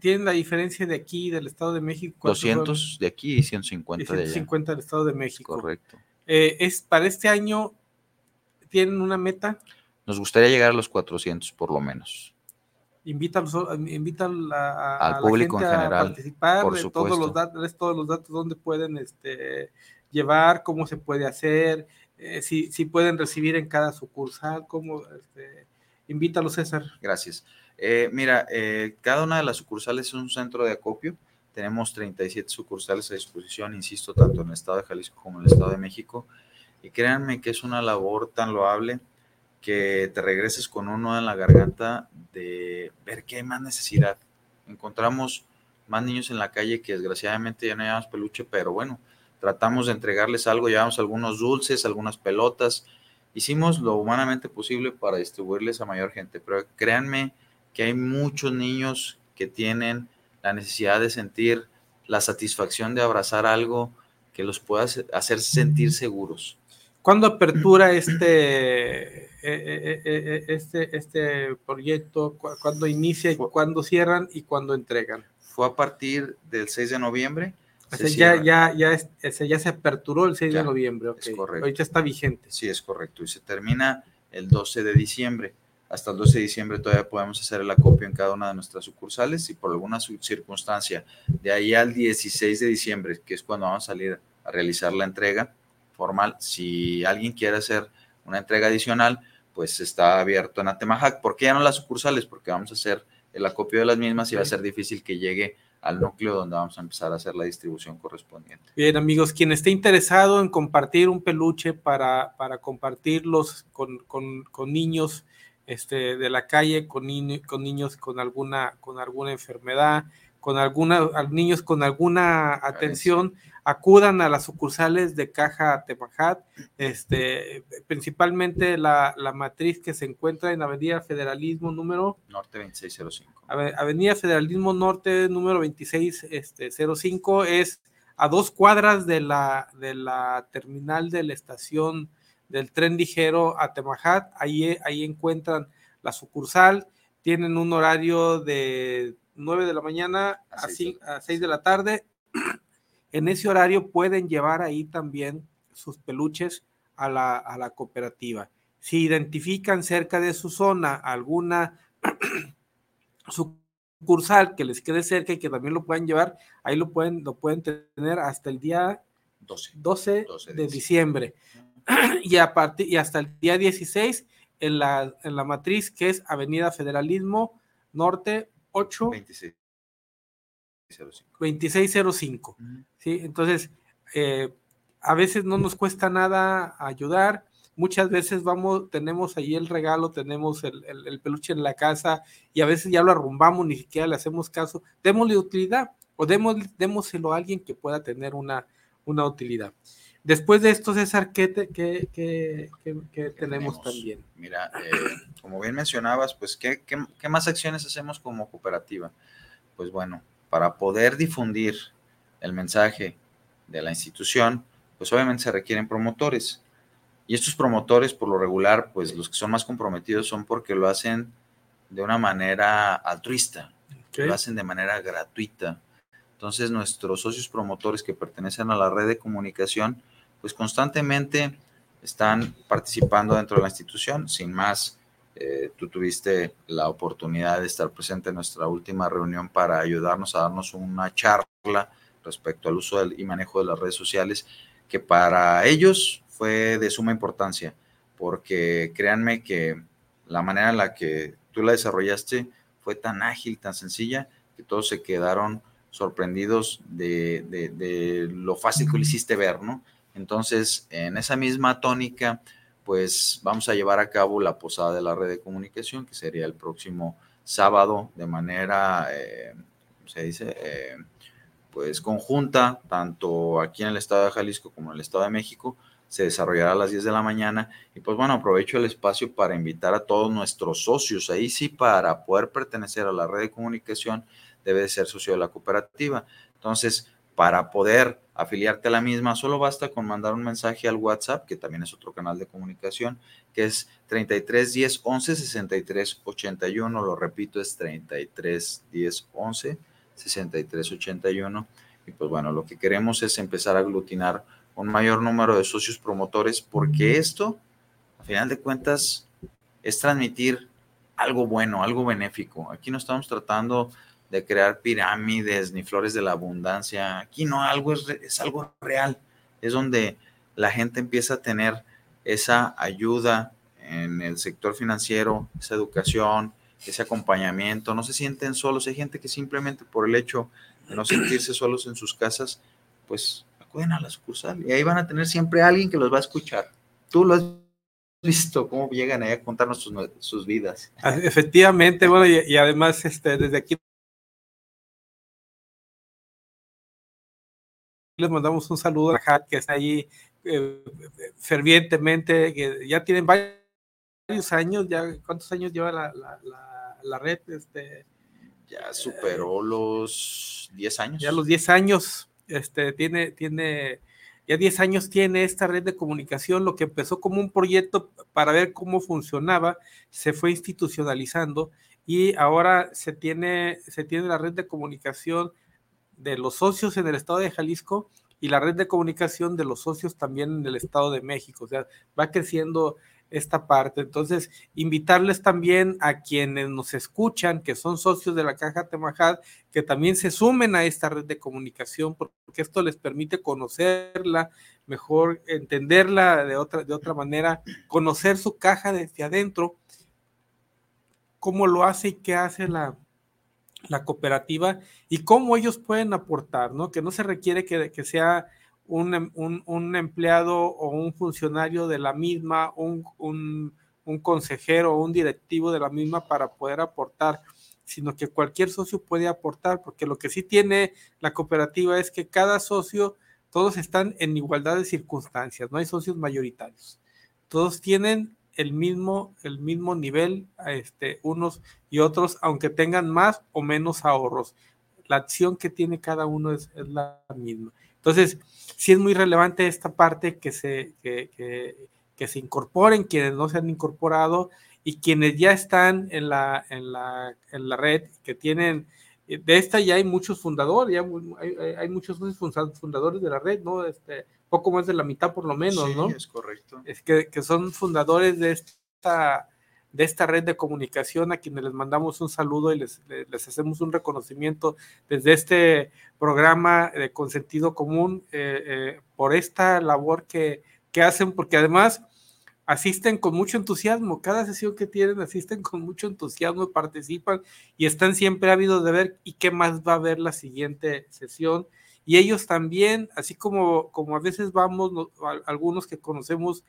¿Tienen la diferencia de aquí, del Estado de México? 200 de aquí y 150 de allá. 150 del Estado de México. Correcto. Eh, es, para este año tienen una meta? Nos gustaría llegar a los 400 por lo menos. Invitan, a, al público en general, a participar, por todos los datos, todos los datos donde pueden este, llevar, cómo se puede hacer, eh, si, si, pueden recibir en cada sucursal, cómo, este, invítalo César. Gracias. Eh, mira, eh, cada una de las sucursales es un centro de acopio. Tenemos 37 sucursales a disposición, insisto, tanto en el estado de Jalisco como en el estado de México. Y créanme que es una labor tan loable que te regreses con uno en la garganta de ver qué hay más necesidad. Encontramos más niños en la calle que desgraciadamente ya no llevamos peluche, pero bueno, tratamos de entregarles algo, llevamos algunos dulces, algunas pelotas, hicimos lo humanamente posible para distribuirles a mayor gente, pero créanme que hay muchos niños que tienen la necesidad de sentir la satisfacción de abrazar algo que los pueda hacer sentir seguros. ¿Cuándo apertura este, eh, eh, eh, este, este proyecto? ¿Cuándo inicia y cuándo cierran y cuándo entregan? Fue a partir del 6 de noviembre. ya, ya, ya, ya se aperturó el 6 de noviembre. Okay. Es correcto. Ahorita está vigente. Sí, es correcto. Y se termina el 12 de diciembre. Hasta el 12 de diciembre todavía podemos hacer el acopio en cada una de nuestras sucursales y por alguna circunstancia, de ahí al 16 de diciembre, que es cuando vamos a salir a realizar la entrega, formal. Si alguien quiere hacer una entrega adicional, pues está abierto en Atemajac. ¿Por qué ya no las sucursales? Porque vamos a hacer el acopio de las mismas y va a ser difícil que llegue al núcleo donde vamos a empezar a hacer la distribución correspondiente. Bien, amigos, quien esté interesado en compartir un peluche para, para compartirlos con, con, con niños este, de la calle, con, con niños con alguna, con alguna enfermedad, con alguna, niños con alguna atención, acudan a las sucursales de Caja Temajat, este, principalmente la, matriz que se encuentra en Avenida Federalismo número... Norte 2605. Avenida Federalismo Norte número 2605 este, es a dos cuadras de la, de la terminal de la estación del tren ligero a Temajat, ahí, ahí encuentran la sucursal, tienen un horario de 9 de la mañana a, a 6 de la tarde en ese horario pueden llevar ahí también sus peluches a la, cooperativa. Si identifican cerca de su zona alguna sucursal que les quede cerca y que también lo puedan llevar, ahí lo pueden, lo pueden tener hasta el día 12, de, diciembre. y, a partir, y hasta el día 16 en la, en la matriz que es Avenida Federalismo Norte 8. 26. 2605. ¿sí? Entonces, eh, a veces no nos cuesta nada ayudar. Muchas veces vamos, tenemos ahí el regalo, tenemos el, peluche en la casa y a veces ya lo arrumbamos, ni siquiera le hacemos caso. Démosle utilidad o démoselo a alguien que pueda tener una, una utilidad. Después de esto, César, ¿qué, tenemos, también? Mira, eh, como bien mencionabas, pues, ¿qué, ¿qué, más acciones hacemos como cooperativa? Pues bueno, para poder difundir el mensaje de la institución, pues obviamente se requieren promotores. Y estos promotores, por lo regular, pues los que son más comprometidos son porque lo hacen de una manera altruista, lo hacen de manera gratuita. Entonces nuestros socios promotores que pertenecen a la red de comunicación, pues constantemente están participando dentro de la institución. Sin más, eh, tú tuviste la oportunidad de estar presente en nuestra última reunión para ayudarnos a darnos una charla respecto al uso y manejo de las redes sociales, que para ellos fue de suma importancia, porque créanme que la manera en la que tú la desarrollaste fue tan ágil, tan sencilla, que todos se quedaron sorprendidos de, de lo fácil que lo hiciste ver, ¿no? Entonces, en esa misma tónica, pues vamos a llevar a cabo la posada de la red de comunicación, que sería el próximo sábado de manera, eh, se dice? Eh, pues conjunta, tanto aquí en el estado de Jalisco como en el estado de México, se desarrollará a las 10 de la mañana. Y pues bueno, aprovecho el espacio para invitar a todos nuestros socios. Ahí sí, para poder pertenecer a la red de comunicación, debe de ser socio de la cooperativa. Entonces, para poder afiliarte a la misma, solo basta con mandar un mensaje al WhatsApp, que también es otro canal de comunicación, que es 33 10 11 63 81. Lo repito, es 33 10 11 63 81. Y pues bueno, lo que queremos es empezar a aglutinar un mayor número de socios promotores, porque esto, a final de cuentas, es transmitir algo bueno, algo benéfico. Aquí no estamos tratando de crear pirámides ni flores de la abundancia. Aquí no, algo es, es algo real. Es donde la gente empieza a tener esa ayuda en el sector financiero, esa educación, ese acompañamiento. No se sienten solos. Hay gente que simplemente por el hecho de no sentirse solos en sus casas, pues acuden a la sucursal y ahí van a tener siempre alguien que los va a escuchar. Tú lo has visto, cómo llegan ahí a contarnos sus, vidas. Ah, efectivamente, bueno, y, y, además este, desde aquí les mandamos un saludo a Hat, que está ahí eh, fervientemente, que ya tienen varios años, ya ¿cuántos años lleva la, la, red? Este, ya superó los 10 años. Ya los 10 años, este, tiene, tiene, ya 10 años tiene esta red de comunicación, lo que empezó como un proyecto para ver cómo funcionaba, se fue institucionalizando y ahora se tiene, se tiene la red de comunicación de los socios en el estado de Jalisco y la red de comunicación de los socios también en el estado de México. O sea, va creciendo esta parte. Entonces, invitarles también a quienes nos escuchan, que son socios de la Caja Temajad, que también se sumen a esta red de comunicación, porque esto les permite conocerla mejor, entenderla de otra, de otra manera, conocer su caja desde adentro, cómo lo hace y qué hace la, la cooperativa y cómo ellos pueden aportar, ¿no? Que no se requiere que, que sea un, em, un, empleado o un funcionario de la misma, un, un, un consejero o un directivo de la misma para poder aportar, sino que cualquier socio puede aportar, porque lo que sí tiene la cooperativa es que cada socio, todos están en igualdad de circunstancias, no hay socios mayoritarios. Todos tienen el mismo, el mismo nivel, este, unos y otros, aunque tengan más o menos ahorros. La acción que tiene cada uno es, la misma. Entonces, sí es muy relevante esta parte que se, que, que, se incorporen quienes no se han incorporado y quienes ya están en la, en la, en la red, que tienen, de esta ya hay muchos fundadores, ya hay, hay muchos fundadores de la red, ¿no? Este, poco más de la mitad por lo menos, ¿no? Es correcto. Es que, son fundadores de esta, de esta red de comunicación a quienes les mandamos un saludo y les, les hacemos un reconocimiento desde este programa de Consentido Común eh, eh, por esta labor que, que hacen, porque además asisten con mucho entusiasmo, cada sesión que tienen asisten con mucho entusiasmo, participan y están siempre ávidos de ver y qué más va a haber la siguiente sesión y ellos también, así como, como a veces vamos, algunos que conocemos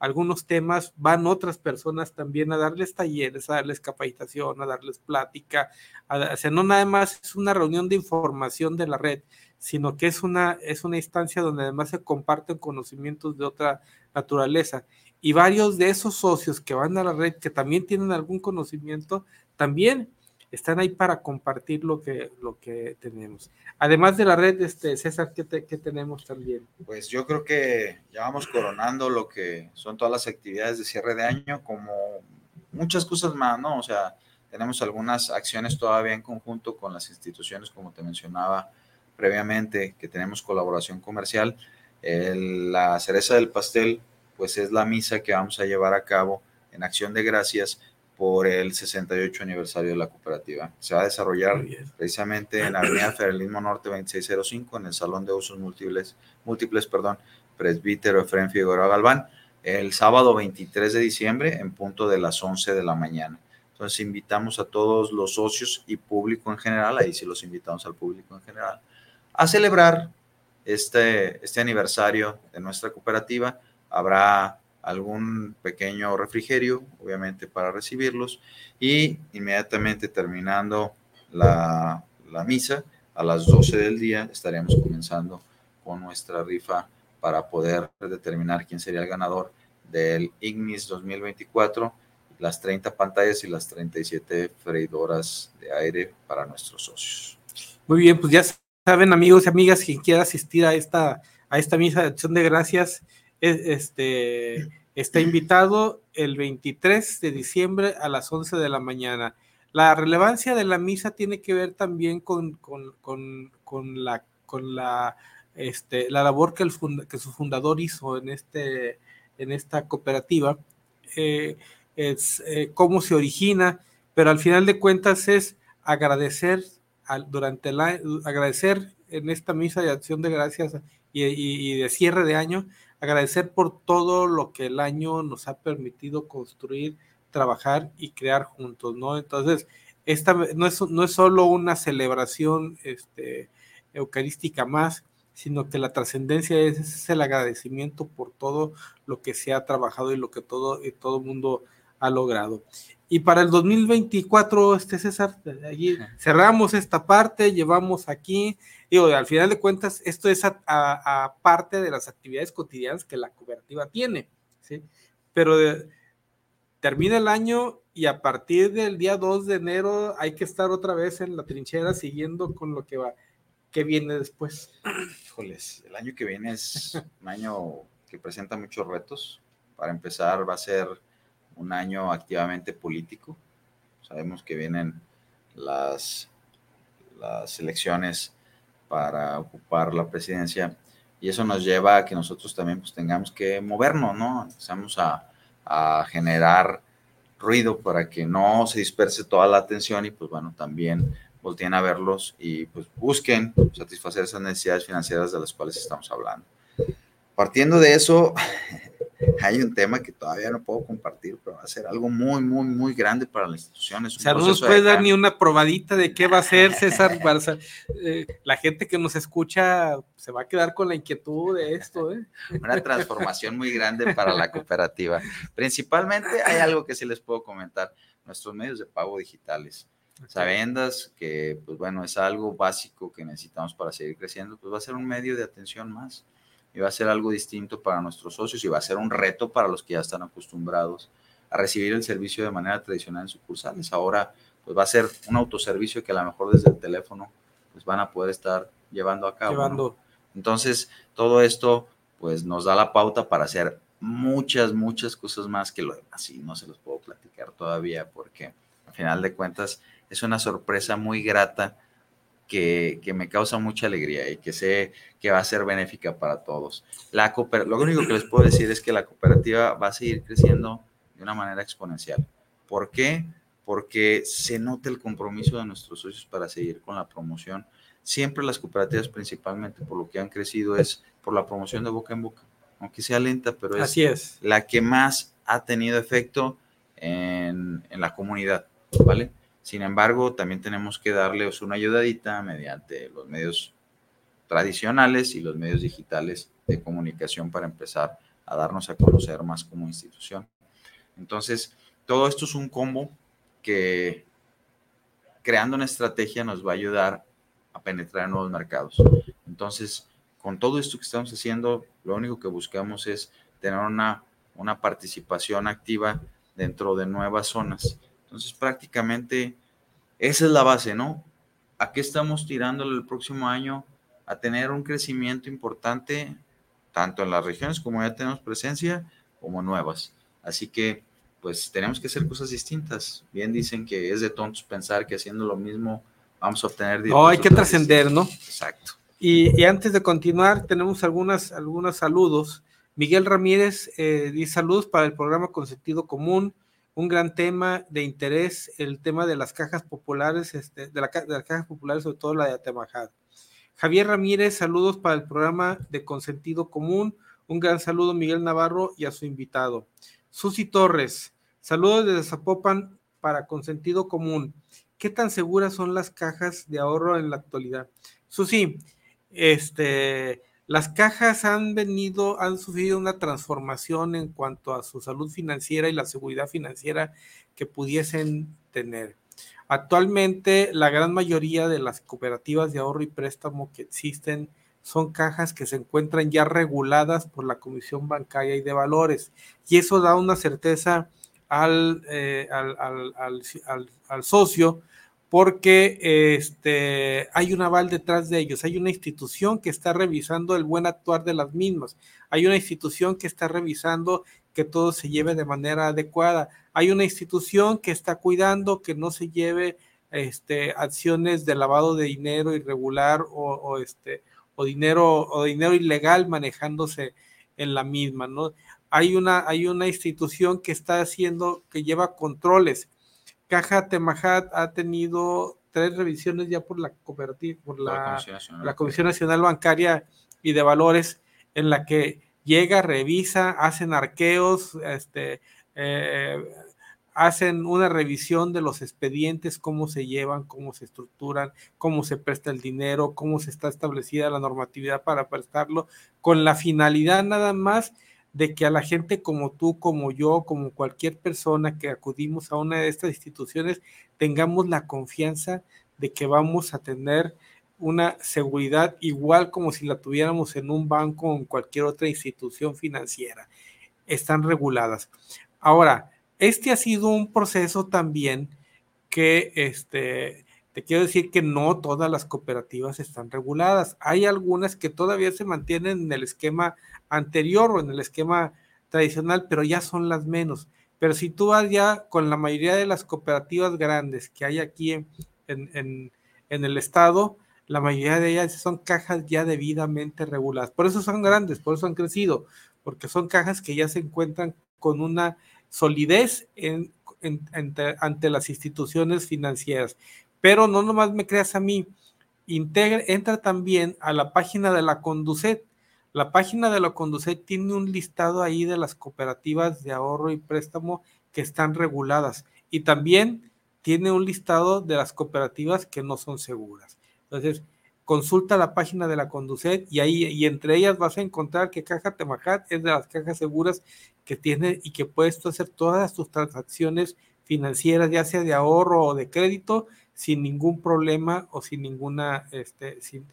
algunos temas, van otras personas también a darles talleres, a darles capacitación, a darles plática, o sea, no nada más es una reunión de información de la red, sino que es una, es una instancia donde además se comparten conocimientos de otra naturaleza. Y varios de esos socios que van a la red, que también tienen algún conocimiento, también están ahí para compartir lo que, lo que tenemos. Además de la red, este, César, ¿qué, tenemos también? Pues yo creo que ya vamos coronando lo que son todas las actividades de cierre de año, como muchas cosas más, ¿no? O sea, tenemos algunas acciones todavía en conjunto con las instituciones, como te mencionaba previamente, que tenemos colaboración comercial. la cereza del pastel, pues es la misa que vamos a llevar a cabo en acción de gracias por el 68 aniversario de la cooperativa. Se va a desarrollar precisamente en la Avenida Federalismo Norte 2605, en el Salón de Usos Múltiples, múltiples perdón, Presbítero Efraín Figueroa Galván, el sábado 23 de diciembre en punto de las 11 de la mañana. Entonces invitamos a todos los socios y público en general, ahí sí los invitamos al público en general, a celebrar este, este aniversario de nuestra cooperativa. Habrá algún pequeño refrigerio, obviamente, para recibirlos. Y inmediatamente terminando la, la misa, a las 12 del día estaremos comenzando con nuestra rifa para poder determinar quién sería el ganador del Ignis 2024, las 30 pantallas y las 37 freidoras de aire para nuestros socios. Muy bien, pues ya saben amigos y amigas, quien quiera asistir a esta, a esta misa de acción de gracias, este, está invitado el 23 de diciembre a las 11 de la mañana. La relevancia de la misa tiene que ver también con, con, la, con la, este, la labor que, el que su fundador hizo en, este, en esta cooperativa, eh, es eh, cómo se origina, pero al final de cuentas es agradecer al, durante la, agradecer en esta misa de acción de gracias y de cierre de año agradecer por todo lo que el año nos ha permitido construir, trabajar y crear juntos, ¿no? Entonces, esta no es, no es solo una celebración este, eucarística más, sino que la trascendencia es, el agradecimiento por todo lo que se ha trabajado y lo que todo el todo mundo ha logrado. Y para el 2024, este César, allí cerramos esta parte, llevamos aquí Digo, al final de cuentas, esto es a, parte de las actividades cotidianas que la cooperativa tiene, ¿sí? Pero termina el año y a partir del día 2 de enero hay que estar otra vez en la trinchera siguiendo con lo que va, que viene después. Híjoles, el año que viene es un año que presenta muchos retos. Para empezar, va a ser un año activamente político. Sabemos que vienen las, las elecciones para ocupar la presidencia y eso nos lleva a que nosotros también pues tengamos que movernos, ¿no? Empezamos a, generar ruido para que no se disperse toda la atención y pues bueno, también volteen a verlos y pues busquen satisfacer esas necesidades financieras de las cuales estamos hablando. Partiendo de eso, hay un tema que todavía no puedo compartir, pero va a ser algo muy, muy, muy grande para la institución. o sea, no nos puede dar ni una probadita de qué va a ser César Barça. Eh, la gente que nos escucha se va a quedar con la inquietud de esto. ¿eh? Una transformación muy grande para la cooperativa. Principalmente hay algo que sí les puedo comentar, nuestros medios de pago digitales. Sabiendas que, pues bueno, es algo básico que necesitamos para seguir creciendo, pues va a ser un medio de atención más y va a ser algo distinto para nuestros socios y va a ser un reto para los que ya están acostumbrados a recibir el servicio de manera tradicional en sucursales. Ahora, pues va a ser un autoservicio que a lo mejor desde el teléfono pues van a poder estar llevando a cabo. Entonces, todo esto pues nos da la pauta para hacer muchas, muchas cosas más que lo demás y no se los puedo platicar todavía porque al final de cuentas es una sorpresa muy grata que, me causa mucha alegría y que sé que va a ser benéfica para todos. La lo único que les puedo decir es que la cooperativa va a seguir creciendo de una manera exponencial. ¿Por qué? Porque se nota el compromiso de nuestros socios para seguir con la promoción. Siempre las cooperativas, principalmente por lo que han crecido, es por la promoción de boca en boca. Aunque sea lenta, pero es, Así es. la que más ha tenido efecto en, en la comunidad, ¿vale? Sin embargo, también tenemos que darles una ayudadita mediante los medios tradicionales y los medios digitales de comunicación para empezar a darnos a conocer más como institución. Entonces, todo esto es un combo que creando una estrategia nos va a ayudar a penetrar en nuevos mercados. Entonces, con todo esto que estamos haciendo, lo único que buscamos es tener una, una participación activa dentro de nuevas zonas. Entonces, prácticamente esa es la base, ¿no? ¿A qué estamos tirándole el próximo año? A tener un crecimiento importante, tanto en las regiones como ya tenemos presencia, como nuevas. Así que pues tenemos que hacer cosas distintas. Bien dicen que es de tontos pensar que haciendo lo mismo vamos a obtener... No, hay que trascender, ¿no? Exacto. Y, antes de continuar, tenemos algunas, algunos saludos. Miguel Ramírez eh, dice saludos para el programa con sentido común, un gran tema de interés, el tema de las cajas populares, este, de, la, de las cajas populares, sobre todo la de Atemajad. Javier Ramírez, saludos para el programa de Consentido Común. Un gran saludo, Miguel Navarro, y a su invitado. Susi Torres, saludos desde Zapopan para Consentido Común. ¿Qué tan seguras son las cajas de ahorro en la actualidad? Susi, este, las cajas han venido, han sufrido una transformación en cuanto a su salud financiera y la seguridad financiera que pudiesen tener. Actualmente, la gran mayoría de las cooperativas de ahorro y préstamo que existen son cajas que se encuentran ya reguladas por la Comisión Bancaria y de Valores. Y eso da una certeza al, eh, al, socio porque este, hay un aval detrás de ellos, hay una institución que está revisando el buen actuar de las mismas, hay una institución que está revisando que todo se lleve de manera adecuada. Hay una institución que está cuidando que no se lleve este, acciones de lavado de dinero irregular o, este, o, dinero, o dinero ilegal manejándose en la misma, ¿no? Hay una, hay una institución que está haciendo, que lleva controles. Caja Temajat ha tenido tres revisiones ya por la cooperativa, por la, la Comisión Nacional Bancaria y de Valores, en la que llega, revisa, hacen arqueos, este, eh, hacen una revisión de los expedientes, cómo se llevan, cómo se estructuran, cómo se presta el dinero, cómo se está establecida la normatividad para prestarlo, con la finalidad nada más de que a la gente como tú, como yo, como cualquier persona que acudimos a una de estas instituciones, tengamos la confianza de que vamos a tener una seguridad igual como si la tuviéramos en un banco o en cualquier otra institución financiera. Están reguladas. Ahora, este ha sido un proceso también que, este, te quiero decir que no todas las cooperativas están reguladas. Hay algunas que todavía se mantienen en el esquema anterior o en el esquema tradicional, pero ya son las menos. Pero si tú vas ya con la mayoría de las cooperativas grandes que hay aquí en, en, el estado, la mayoría de ellas son cajas ya debidamente reguladas. Por eso son grandes, por eso han crecido, porque son cajas que ya se encuentran con una solidez ante las instituciones financieras. Pero no nomás me creas a mí, integra, entra también a la página de la Conducet. La página de la Conducet tiene un listado ahí de las cooperativas de ahorro y préstamo que están reguladas y también tiene un listado de las cooperativas que no son seguras. Entonces, consulta la página de la Conducet y ahí, y entre ellas vas a encontrar que Caja Temajat es de las cajas seguras que tiene y que puedes hacer todas tus transacciones financieras, ya sea de ahorro o de crédito, sin ningún problema o sin ninguna, este, sin,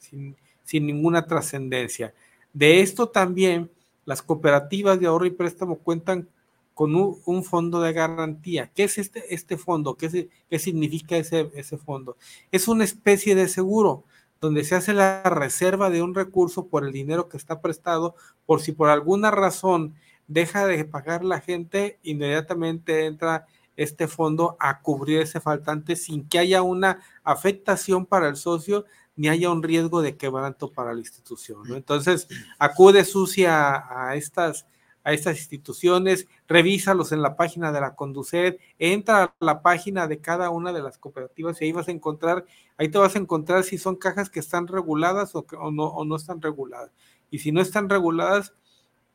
sin ninguna trascendencia. De esto también, las cooperativas de ahorro y préstamo cuentan con un, fondo de garantía. ¿Qué es este, este fondo? ¿Qué, ¿Qué, significa ese, ese fondo? Es una especie de seguro donde se hace la reserva de un recurso por el dinero que está prestado, por si por alguna razón deja de pagar la gente, inmediatamente entra este fondo a cubrir ese faltante sin que haya una afectación para el socio ni haya un riesgo de quebranto para la institución. Entonces, acude sucia a estas a estas instituciones, revísalos en la página de la Conducet, entra a la página de cada una de las cooperativas y ahí vas a encontrar, ahí te vas a encontrar si son cajas que están reguladas o, no, o no están reguladas. Y si no están reguladas,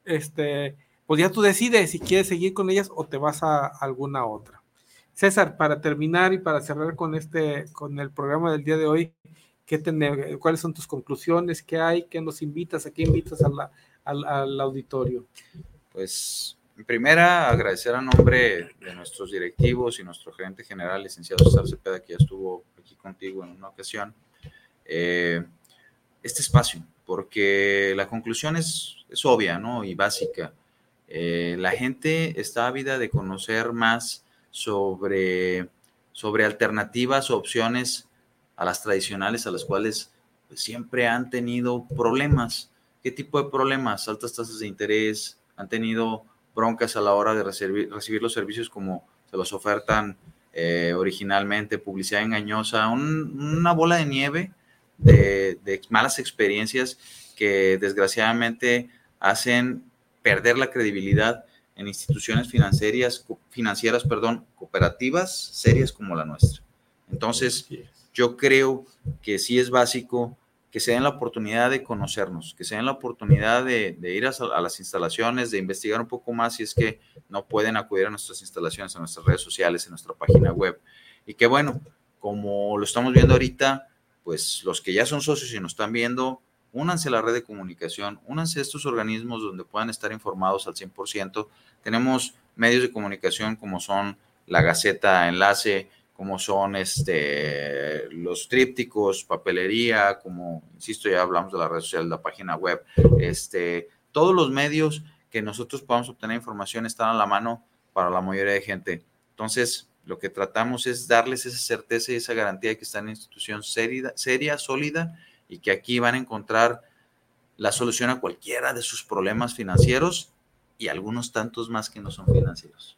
este, pues ya tú decides si quieres seguir con ellas o te vas a alguna otra. César, para terminar y para cerrar con este, con el programa del día de hoy, ¿qué tener, ¿cuáles son tus conclusiones? ¿Qué hay? ¿Qué nos invitas? ¿A qué invitas al auditorio? Pues, en primera, agradecer a nombre de nuestros directivos y nuestro gerente general, licenciado César Cepeda, que ya estuvo aquí contigo en una ocasión, eh, este espacio, porque la conclusión es, obvia ¿no? y básica. Eh, la gente está ávida de conocer más sobre, sobre alternativas o opciones a las tradicionales a las cuales pues, siempre han tenido problemas. ¿Qué tipo de problemas? Altas tasas de interés, han tenido broncas a la hora de recibir, los servicios como se los ofertan eh, originalmente, publicidad engañosa, una bola de nieve de, malas experiencias que desgraciadamente hacen perder la credibilidad en instituciones financieras, financieras perdón, cooperativas serias como la nuestra. Entonces, yo creo que sí es básico que se den la oportunidad de conocernos, que se den la oportunidad de, ir a, las instalaciones, de investigar un poco más si es que no pueden acudir a nuestras instalaciones, a nuestras redes sociales, en nuestra página web. Y que bueno, como lo estamos viendo ahorita, pues los que ya son socios y nos están viendo, únanse a la red de comunicación, únanse a estos organismos donde puedan estar informados al 100%. Tenemos medios de comunicación como son la Gaceta Enlace, como son este, los trípticos, papelería, como, insisto, ya hablamos de la red social, la página web, este, todos los medios que nosotros podamos obtener información están a la mano para la mayoría de gente. Entonces, lo que tratamos es darles esa certeza y esa garantía de que están en una institución seria, seria, sólida y que aquí van a encontrar la solución a cualquiera de sus problemas financieros y algunos tantos más que no son financieros.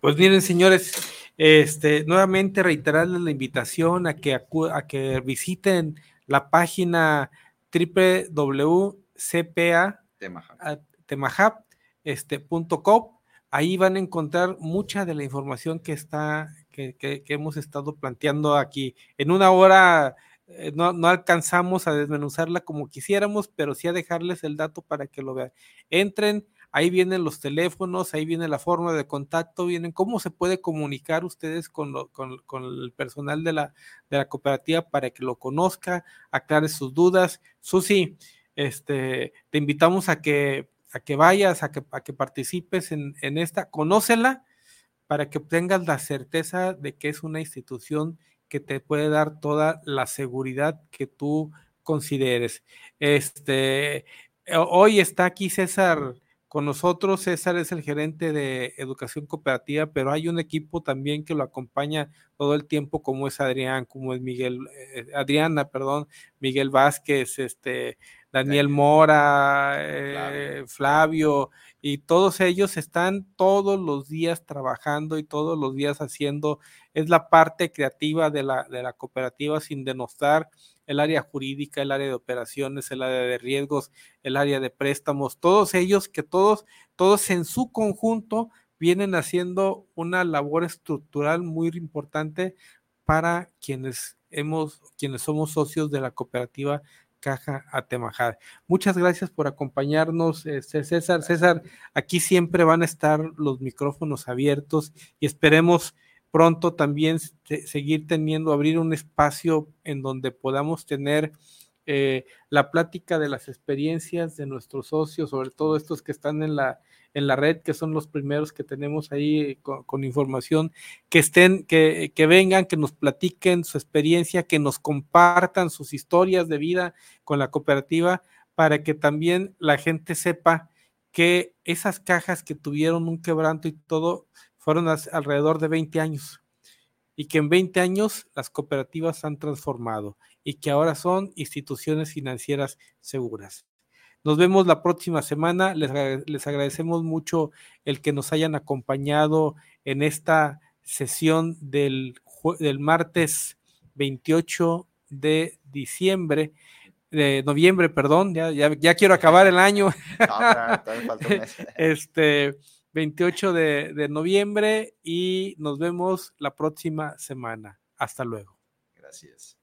Pues miren, señores, este, nuevamente reiterarles la invitación a que, a que visiten la página www.cpa.temahab.com. Este, Ahí van a encontrar mucha de la información que está, que, que, hemos estado planteando aquí. En una hora eh, no, no, alcanzamos a desmenuzarla como quisiéramos, pero sí a dejarles el dato para que lo vean. Entren ahí vienen los teléfonos, ahí viene la forma de contacto, vienen cómo se puede comunicar ustedes con, el personal de la, de la, cooperativa para que lo conozca, aclare sus dudas. Susi, este, te invitamos a que, a que vayas, a que, a que participes en, en esta, conócela para que tengas la certeza de que es una institución que te puede dar toda la seguridad que tú consideres. Este, hoy está aquí César con nosotros César es el gerente de educación cooperativa, pero hay un equipo también que lo acompaña todo el tiempo, como es Adrián, como es Miguel, eh, Adriana, perdón, Miguel Vázquez, este, Daniel Mora, eh, Flavio. y todos ellos están todos los días trabajando y todos los días haciendo, es la parte creativa de la, de la cooperativa sin denostar el área jurídica, el área de operaciones, el área de riesgos, el área de préstamos, todos ellos que todos, todos en su conjunto vienen haciendo una labor estructural muy importante para quienes hemos, quienes somos socios de la cooperativa Caja Atemajad. Muchas gracias por acompañarnos, este, César. César, aquí siempre van a estar los micrófonos abiertos y esperemos pronto también seguir teniendo, abrir un espacio en donde podamos tener eh, la plática de las experiencias de nuestros socios, sobre todo estos que están en la, en la red, que son los primeros que tenemos ahí con, información, que estén, que, que, vengan, que nos platiquen su experiencia, que nos compartan sus historias de vida con la cooperativa, para que también la gente sepa que esas cajas que tuvieron un quebranto y todo, fueron alrededor de 20 años y que en 20 años las cooperativas han transformado y que ahora son instituciones financieras seguras. Nos vemos la próxima semana. Les, les, agradecemos mucho el que nos hayan acompañado en esta sesión del, del martes 28 de diciembre, de noviembre, perdón, ya, ya, ya quiero acabar el año. No, este, 28 de, de noviembre y nos vemos la próxima semana. Hasta luego. Gracias.